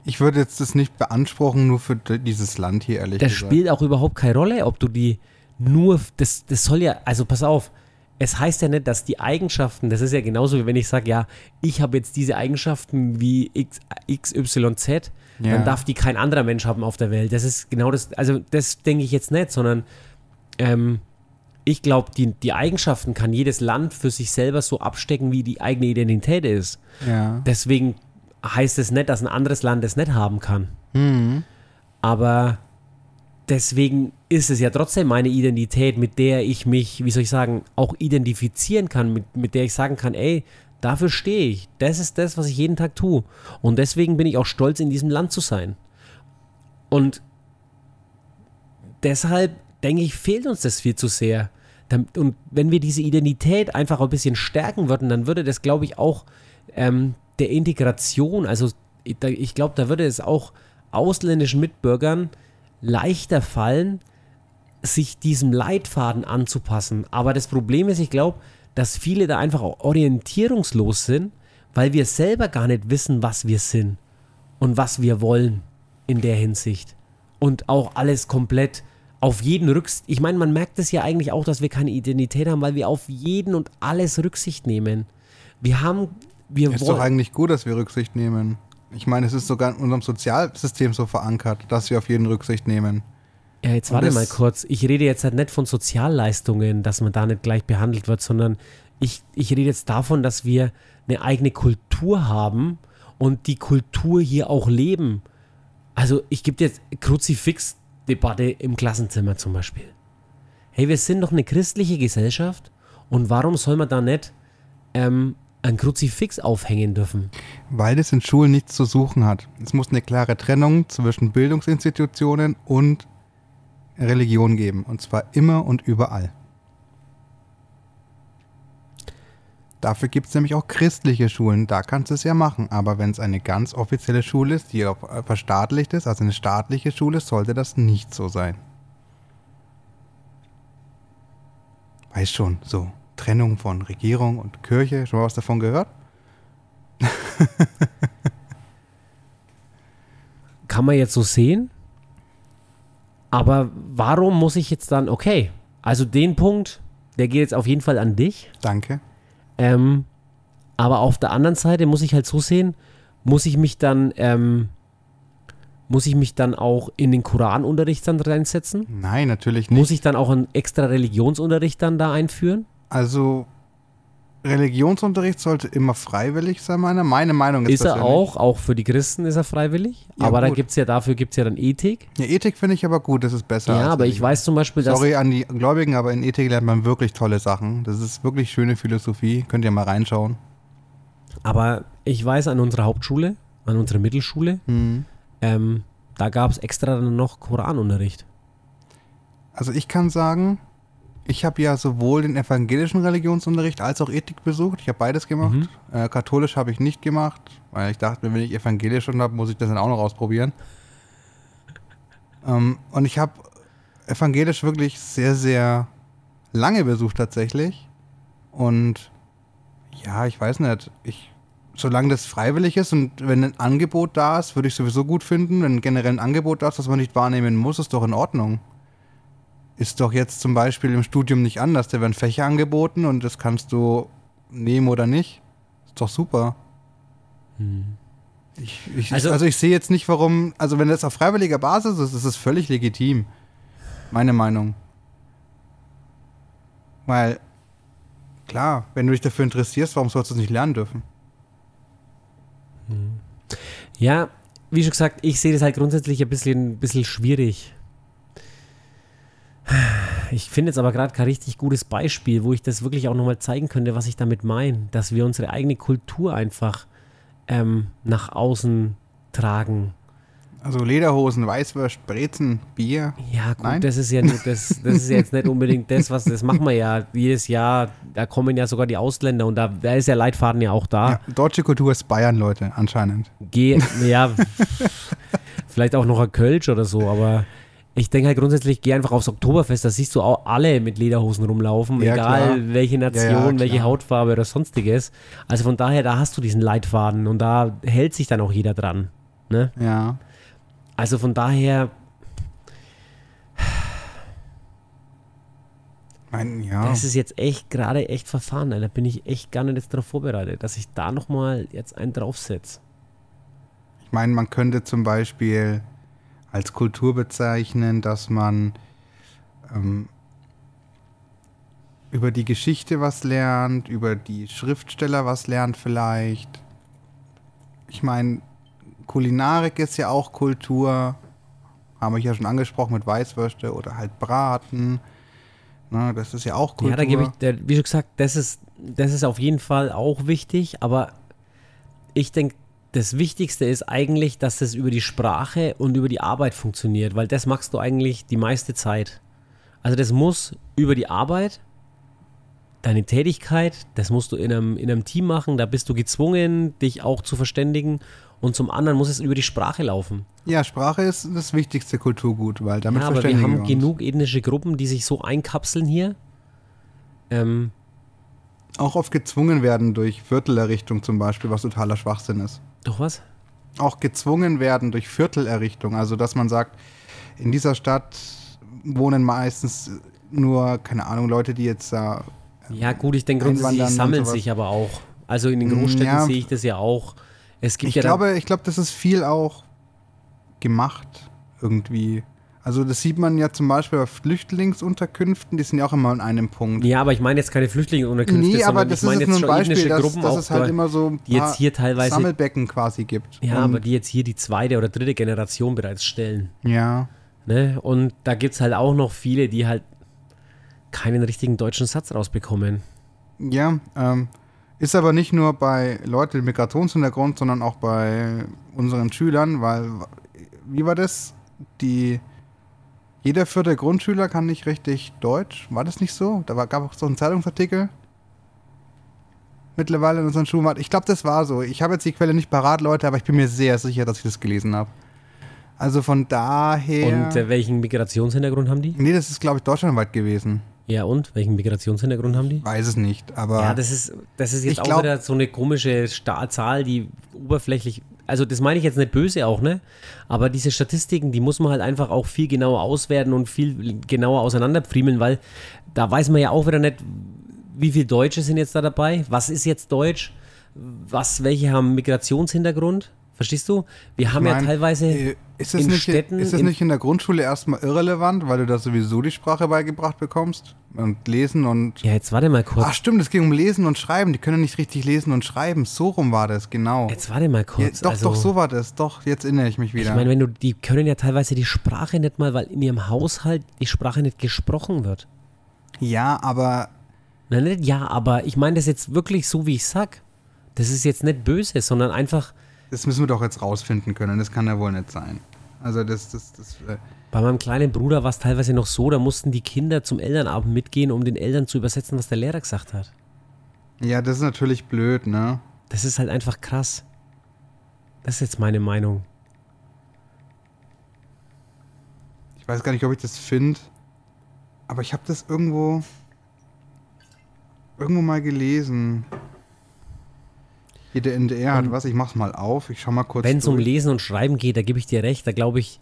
Ich würde jetzt das nicht beanspruchen, nur für dieses Land hier, ehrlich das gesagt. Das spielt auch überhaupt keine Rolle, ob du die nur, das, das soll ja, also pass auf, es heißt ja nicht, dass die Eigenschaften, das ist ja genauso wie wenn ich sage, ja, ich habe jetzt diese Eigenschaften wie X, XYZ, ja. dann darf die kein anderer Mensch haben auf der Welt. Das ist genau das, also das denke ich jetzt nicht, sondern ähm, ich glaube, die, die Eigenschaften kann jedes Land für sich selber so abstecken, wie die eigene Identität ist. Ja. Deswegen heißt es nicht, dass ein anderes Land es nicht haben kann. Mhm. Aber deswegen ist es ja trotzdem meine Identität, mit der ich mich, wie soll ich sagen, auch identifizieren kann, mit, mit der ich sagen kann, ey, dafür stehe ich. Das ist das, was ich jeden Tag tue. Und deswegen bin ich auch stolz, in diesem Land zu sein. Und deshalb denke ich, fehlt uns das viel zu sehr. Und wenn wir diese Identität einfach ein bisschen stärken würden, dann würde das, glaube ich, auch ähm, der Integration, also ich glaube, da würde es auch ausländischen Mitbürgern leichter fallen, sich diesem Leitfaden anzupassen. Aber das Problem ist, ich glaube, dass viele da einfach auch orientierungslos sind, weil wir selber gar nicht wissen, was wir sind und was wir wollen in der Hinsicht. Und auch alles komplett auf jeden Rücksicht. Ich meine, man merkt es ja eigentlich auch, dass wir keine Identität haben, weil wir auf jeden und alles Rücksicht nehmen. Wir haben. Wir ist doch eigentlich gut, dass wir Rücksicht nehmen. Ich meine, es ist sogar in unserem Sozialsystem so verankert, dass wir auf jeden Rücksicht nehmen. Ja, jetzt warte mal kurz. Ich rede jetzt halt nicht von Sozialleistungen, dass man da nicht gleich behandelt wird, sondern ich, ich rede jetzt davon, dass wir eine eigene Kultur haben und die Kultur hier auch leben. Also ich gebe jetzt Kruzifix-Debatte im Klassenzimmer zum Beispiel. Hey, wir sind doch eine christliche Gesellschaft und warum soll man da nicht ähm, ein Kruzifix aufhängen dürfen. Weil es in Schulen nichts zu suchen hat. Es muss eine klare Trennung zwischen Bildungsinstitutionen und Religion geben. Und zwar immer und überall. Dafür gibt es nämlich auch christliche Schulen, da kannst du es ja machen. Aber wenn es eine ganz offizielle Schule ist, die auch äh, verstaatlicht ist, also eine staatliche Schule, sollte das nicht so sein. Weiß schon, so. Trennung von Regierung und Kirche. Schon mal was davon gehört? [laughs] Kann man jetzt so sehen. Aber warum muss ich jetzt dann, okay, also den Punkt, der geht jetzt auf jeden Fall an dich. Danke. Ähm, aber auf der anderen Seite muss ich halt so sehen, muss ich mich dann, ähm, muss ich mich dann auch in den Koranunterricht dann reinsetzen? Nein, natürlich nicht. Muss ich dann auch einen extra Religionsunterricht dann da einführen? Also Religionsunterricht sollte immer freiwillig sein, meiner. Meine Meinung ist Ist er auch, auch für die Christen ist er freiwillig. Ja, aber gut. da gibt es ja, dafür gibt es ja dann Ethik. Ja, Ethik finde ich aber gut, das ist besser. Ja, aber ich weiß zum Beispiel, dass. Sorry an die Gläubigen, aber in Ethik lernt man wirklich tolle Sachen. Das ist wirklich schöne Philosophie. Könnt ihr mal reinschauen. Aber ich weiß an unserer Hauptschule, an unserer Mittelschule, mhm. ähm, da gab es extra dann noch Koranunterricht. Also ich kann sagen, ich habe ja sowohl den evangelischen Religionsunterricht als auch Ethik besucht. Ich habe beides gemacht. Mhm. Äh, katholisch habe ich nicht gemacht, weil ich dachte, wenn ich evangelisch schon habe, muss ich das dann auch noch ausprobieren. Ähm, und ich habe evangelisch wirklich sehr, sehr lange besucht tatsächlich. Und ja, ich weiß nicht. Ich, solange das freiwillig ist und wenn ein Angebot da ist, würde ich sowieso gut finden. Wenn generell ein Angebot da ist, das man nicht wahrnehmen muss, ist doch in Ordnung ist doch jetzt zum Beispiel im Studium nicht anders. Da werden Fächer angeboten und das kannst du nehmen oder nicht. Ist doch super. Hm. Ich, ich, also, also, ich sehe jetzt nicht, warum, also wenn das auf freiwilliger Basis ist, ist es völlig legitim. Meine Meinung. Weil, klar, wenn du dich dafür interessierst, warum sollst du es nicht lernen dürfen? Hm. Ja, wie schon gesagt, ich sehe das halt grundsätzlich ein bisschen, ein bisschen schwierig. Ich finde jetzt aber gerade kein richtig gutes Beispiel, wo ich das wirklich auch nochmal zeigen könnte, was ich damit meine. Dass wir unsere eigene Kultur einfach ähm, nach außen tragen. Also Lederhosen, Weißwurst, Brezen, Bier. Ja, gut, Nein? das ist ja nicht, das, das ist jetzt nicht unbedingt das, was das machen wir ja jedes Jahr. Da kommen ja sogar die Ausländer und da, da ist ja Leitfaden ja auch da. Ja, deutsche Kultur ist Bayern, Leute, anscheinend. Geh, ja, [laughs] vielleicht auch noch ein Kölsch oder so, aber ich denke halt grundsätzlich, geh einfach aufs Oktoberfest, da siehst du auch alle mit Lederhosen rumlaufen, Ja, egal klar. welche Nation, Ja, ja, welche. Hautfarbe oder sonstiges. Also von daher, da hast du diesen Leitfaden und da hält sich dann auch jeder dran. Ne? Ja. Also von daher, Mein, ja. das ist jetzt echt gerade echt verfahren. Da bin ich echt gar nicht jetzt darauf vorbereitet, dass ich da nochmal jetzt einen draufsetze. Ich meine, man könnte zum Beispiel als Kultur bezeichnen, dass man ähm, über die Geschichte was lernt, über die Schriftsteller was lernt vielleicht. Ich meine, Kulinarik ist ja auch Kultur. Haben wir ja schon angesprochen mit Weißwürste oder halt Braten. Na, das ist ja auch Kultur. Ja, da gebe ich, wie schon gesagt, das ist, das ist auf jeden Fall auch wichtig, aber ich denke, das Wichtigste ist eigentlich, dass das über die Sprache und über die Arbeit funktioniert, weil das machst du eigentlich die meiste Zeit. Also das muss über die Arbeit, deine Tätigkeit, das musst du in einem, in einem Team machen, da bist du gezwungen, dich auch zu verständigen und zum anderen muss es über die Sprache laufen. Ja, Sprache ist das wichtigste Kulturgut, weil damit Ja, aber wir verständigen haben wir genug ethnische Gruppen, die sich so einkapseln hier. Ähm, Auch oft gezwungen werden durch Viertelerrichtung zum Beispiel, was totaler Schwachsinn ist. Doch was? Auch gezwungen werden durch Viertelerrichtung. Also, dass man sagt, in dieser Stadt wohnen meistens nur, keine Ahnung, Leute, die jetzt da. Ja, gut, ich denke grundsätzlich, sammeln sich aber auch. Also in den Großstädten ja. sehe ich das ja auch. Es gibt Ich ja glaube, ich glaube, das ist viel auch gemacht irgendwie. Also, das sieht man ja zum Beispiel bei Flüchtlingsunterkünften, die sind ja auch immer an einem Punkt. ja, aber ich meine jetzt keine Flüchtlinge oder Künfte, Nee, aber sondern das ich meine ist jetzt nur ein schon Beispiel, dass, Gruppen dass es halt immer so ein die jetzt hier teilweise, Sammelbecken quasi gibt. ja, aber die jetzt hier die zweite oder dritte Generation bereits stellen. Ja. Ne? Und da gibt es halt auch noch viele, die halt keinen richtigen deutschen Satz rausbekommen. Ja, ähm, ist aber nicht nur bei Leuten mit Migrationshintergrund, sondern auch bei unseren Schülern, weil, wie war das? Die, jeder vierte Grundschüler kann nicht richtig Deutsch. War das nicht so? Da war, gab es so einen Zeitungsartikel. Mittlerweile in unseren Schulen. Ich glaube, das war so. Ich habe jetzt die Quelle nicht parat, Leute, aber ich bin mir sehr sicher, dass ich das gelesen habe. Also von daher. Und äh, welchen Migrationshintergrund haben die? nee, das ist, glaube ich, deutschlandweit gewesen. Ja, und? Welchen Migrationshintergrund haben die? Weiß es nicht, aber. Ja, das ist, das ist jetzt Ich auch glaub- wieder so eine komische Zahl, die oberflächlich, also das meine ich jetzt nicht böse auch, ne? Aber diese Statistiken, die muss man halt einfach auch viel genauer auswerten und viel genauer auseinanderpfriemeln, weil da weiß man ja auch wieder nicht, wie viele Deutsche sind jetzt da dabei, was ist jetzt Deutsch, was, welche haben Migrationshintergrund, verstehst du? Wir haben Ich ja mein, teilweise äh, ist in nicht, Städten, ist das in- nicht in der Grundschule erstmal irrelevant, weil du da sowieso die Sprache beigebracht bekommst? Und lesen und. ja, jetzt warte mal kurz. Ach stimmt, es ging um Lesen und Schreiben. Die können nicht richtig lesen und schreiben. So rum war das, genau. Jetzt warte mal Ja, kurz. doch, also, doch, so war das. Doch, jetzt erinnere ich mich wieder. Ich meine, wenn du, die können ja teilweise die Sprache nicht mal, weil in ihrem Haushalt die Sprache nicht gesprochen wird. ja, aber Nein, nicht ja, aber ich meine das jetzt wirklich so, wie ich sag. Das ist jetzt nicht böse, sondern einfach, das müssen wir doch jetzt rausfinden können. Das kann ja wohl nicht sein. Also das, das, das. Äh, bei meinem kleinen Bruder war es teilweise noch so, da mussten die Kinder zum Elternabend mitgehen, um den Eltern zu übersetzen, was der Lehrer gesagt hat. ja, das ist natürlich blöd, ne? Das ist halt einfach krass. Das ist jetzt meine Meinung. Ich weiß gar nicht, ob ich das finde. Aber ich habe das irgendwo. Irgendwo mal gelesen. Hier der NDR hat was, ich mach's mal auf. Ich schau mal kurz. Wenn es um. Lesen und Schreiben geht, da gebe ich dir recht, da glaube ich,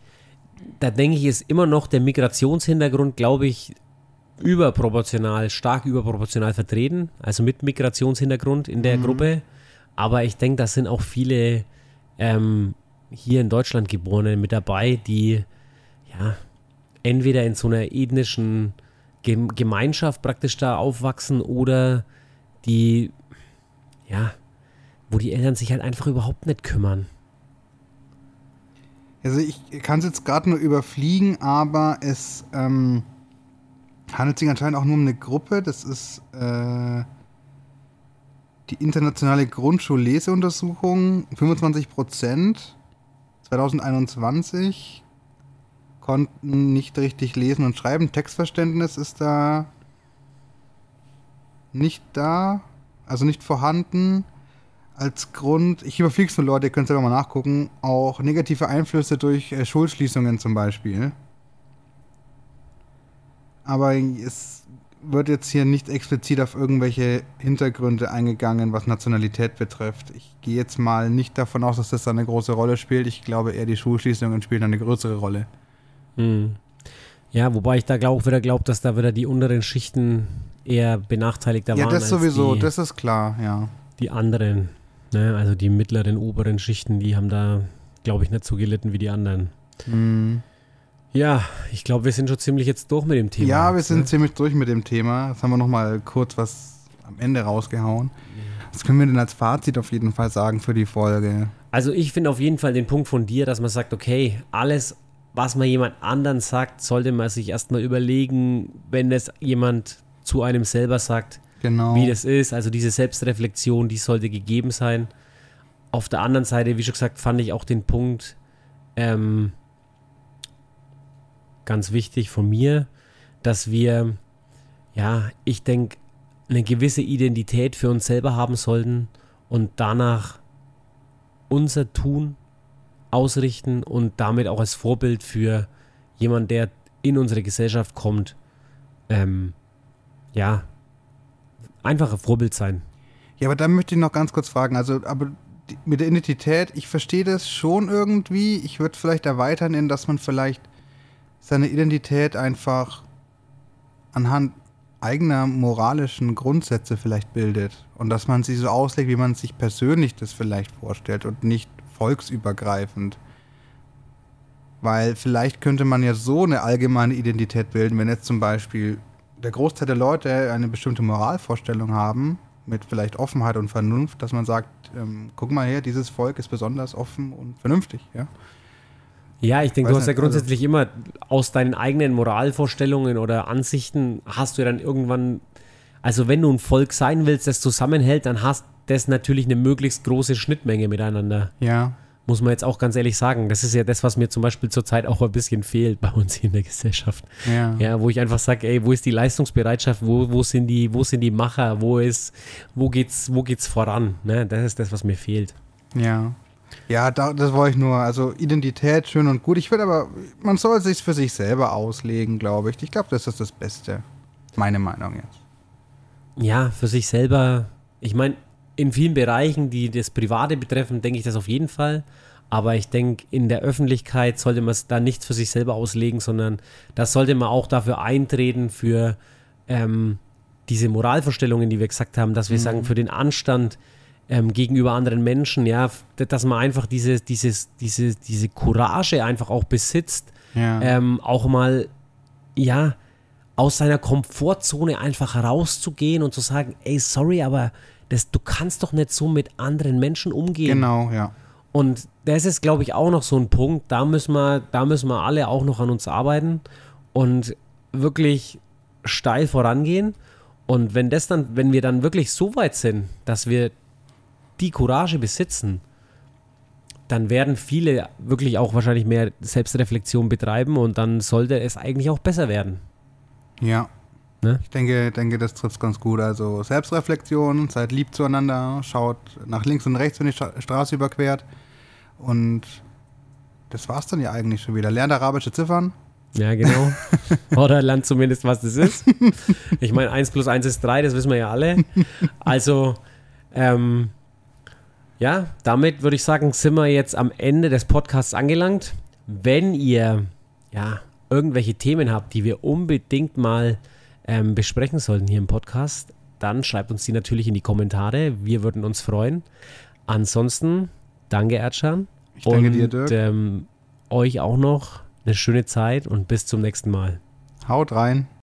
da denke ich, ist immer noch der Migrationshintergrund, glaube ich, überproportional, stark überproportional vertreten, also mit Migrationshintergrund in der Gruppe. Aber ich denke, da sind auch viele ähm, hier in Deutschland Geborene mit dabei, die ja entweder in so einer ethnischen Gem Gemeinschaft praktisch da aufwachsen oder die ja, wo die Eltern sich halt einfach überhaupt nicht kümmern. Also ich kann es jetzt gerade nur überfliegen, aber es ähm, handelt sich anscheinend auch nur um eine Gruppe. Das ist äh, die internationale Grundschulleseuntersuchung. 25 Prozent 2021 konnten nicht richtig lesen und schreiben. Textverständnis ist da nicht da, also nicht vorhanden. Als Grund, ich überfliege es nur Leute, ihr könnt selber mal nachgucken, auch negative Einflüsse durch äh, Schulschließungen zum Beispiel. Aber es wird jetzt hier nicht explizit auf irgendwelche Hintergründe eingegangen, was Nationalität betrifft. Ich gehe jetzt mal nicht davon aus, dass das da eine große Rolle spielt. Ich glaube eher, die Schulschließungen spielen eine größere Rolle. Hm. Ja, wobei ich da auch wieder glaube, dass da wieder die unteren Schichten eher benachteiligter ja, waren. Ja, das sowieso, die, das ist klar, ja. Die anderen, ne? also die mittleren, oberen Schichten, die haben da, glaube ich, nicht so gelitten wie die anderen. Mhm. Ja, ich glaube, wir sind schon ziemlich jetzt durch mit dem Thema. Ja, wir sind ne? ziemlich durch mit dem Thema. Jetzt haben wir noch mal kurz was am Ende rausgehauen. Was können wir denn als Fazit auf jeden Fall sagen für die Folge? Also ich finde auf jeden Fall den Punkt von dir, dass man sagt, okay, alles, was man jemand anderen sagt, sollte man sich erstmal überlegen, wenn es jemand zu einem selber sagt, Genau. wie das ist. Also diese Selbstreflexion, die sollte gegeben sein. Auf der anderen Seite, wie schon gesagt, fand ich auch den Punkt ähm, ganz wichtig von mir, dass wir, ja, ich denke, eine gewisse Identität für uns selber haben sollten und danach unser Tun ausrichten und damit auch als Vorbild für jemanden, der in unsere Gesellschaft kommt, ähm, ja, einfach ein Vorbild sein. Ja, aber da möchte ich noch ganz kurz fragen. Also, aber die, mit der Identität, ich verstehe das schon irgendwie. Ich würde vielleicht erweitern, in dass man vielleicht seine Identität einfach anhand eigener moralischen Grundsätze vielleicht bildet und dass man sie so auslegt, wie man sich persönlich das vielleicht vorstellt und nicht volksübergreifend. Weil vielleicht könnte man ja so eine allgemeine Identität bilden, wenn jetzt zum Beispiel der Großteil der Leute eine bestimmte Moralvorstellung haben, mit vielleicht Offenheit und Vernunft, dass man sagt, ähm, guck mal her, dieses Volk ist besonders offen und vernünftig, ja. Ja, ich denke, Weiß du hast ja nicht, grundsätzlich also immer aus deinen eigenen Moralvorstellungen oder Ansichten hast du ja dann irgendwann, also wenn du ein Volk sein willst, das zusammenhält, dann hast das natürlich eine möglichst große Schnittmenge miteinander. Ja. Muss man jetzt auch ganz ehrlich sagen. Das ist ja das, was mir zum Beispiel zurzeit auch ein bisschen fehlt bei uns hier in der Gesellschaft. Ja. Ja, wo ich einfach sage, ey, wo ist die Leistungsbereitschaft, wo, wo sind die, wo sind die Macher, wo ist, wo geht's, wo geht's voran? Ne? Das ist das, was mir fehlt. Ja. Ja, da, das wollte ich nur. Also Identität schön und gut. Ich würde aber, man soll es sich für sich selber auslegen, glaube ich. Ich glaube, das ist das Beste. Meine Meinung jetzt. Ja, für sich selber. Ich meine, in vielen Bereichen, die das Private betreffen, denke ich das auf jeden Fall. Aber ich denke, in der Öffentlichkeit sollte man es da nicht für sich selber auslegen, sondern da sollte man auch dafür eintreten, für ähm, diese Moralvorstellungen, die wir gesagt haben, dass wir Mhm. sagen, für den Anstand ähm, gegenüber anderen Menschen, ja, dass man einfach diese, dieses, diese, diese Courage einfach auch besitzt, Ja. ähm, auch mal, ja, aus seiner Komfortzone einfach rauszugehen und zu sagen, ey, sorry, aber das, du kannst doch nicht so mit anderen Menschen umgehen. genau, ja. Und das ist, glaube ich, auch noch so ein Punkt, da müssen wir, da müssen wir alle auch noch an uns arbeiten und wirklich steil vorangehen. Und wenn das dann, wenn wir dann wirklich so weit sind, dass wir die Courage besitzen, dann werden viele wirklich auch wahrscheinlich mehr Selbstreflexion betreiben und dann sollte es eigentlich auch besser werden. Ja. Ne? Ich denke, denke, das trifft ganz gut. Also Selbstreflexion, seid lieb zueinander, schaut nach links und rechts, wenn ihr die Stra- Straße überquert. Und das war's dann ja eigentlich schon wieder. Lernt arabische Ziffern. Ja, genau. [laughs] Oder lernt zumindest, was das ist. Ich meine, 1 plus 1 ist 3, das wissen wir ja alle. Also, ähm, ja, damit würde ich sagen, sind wir jetzt am Ende des Podcasts angelangt. Wenn ihr ja irgendwelche Themen habt, die wir unbedingt mal ähm, besprechen sollten hier im Podcast, dann schreibt uns die natürlich in die Kommentare. Wir würden uns freuen. Ansonsten, danke, Erdschan. Ich danke und, dir, Dirk. Ähm, euch auch noch eine schöne Zeit und bis zum nächsten Mal. Haut rein.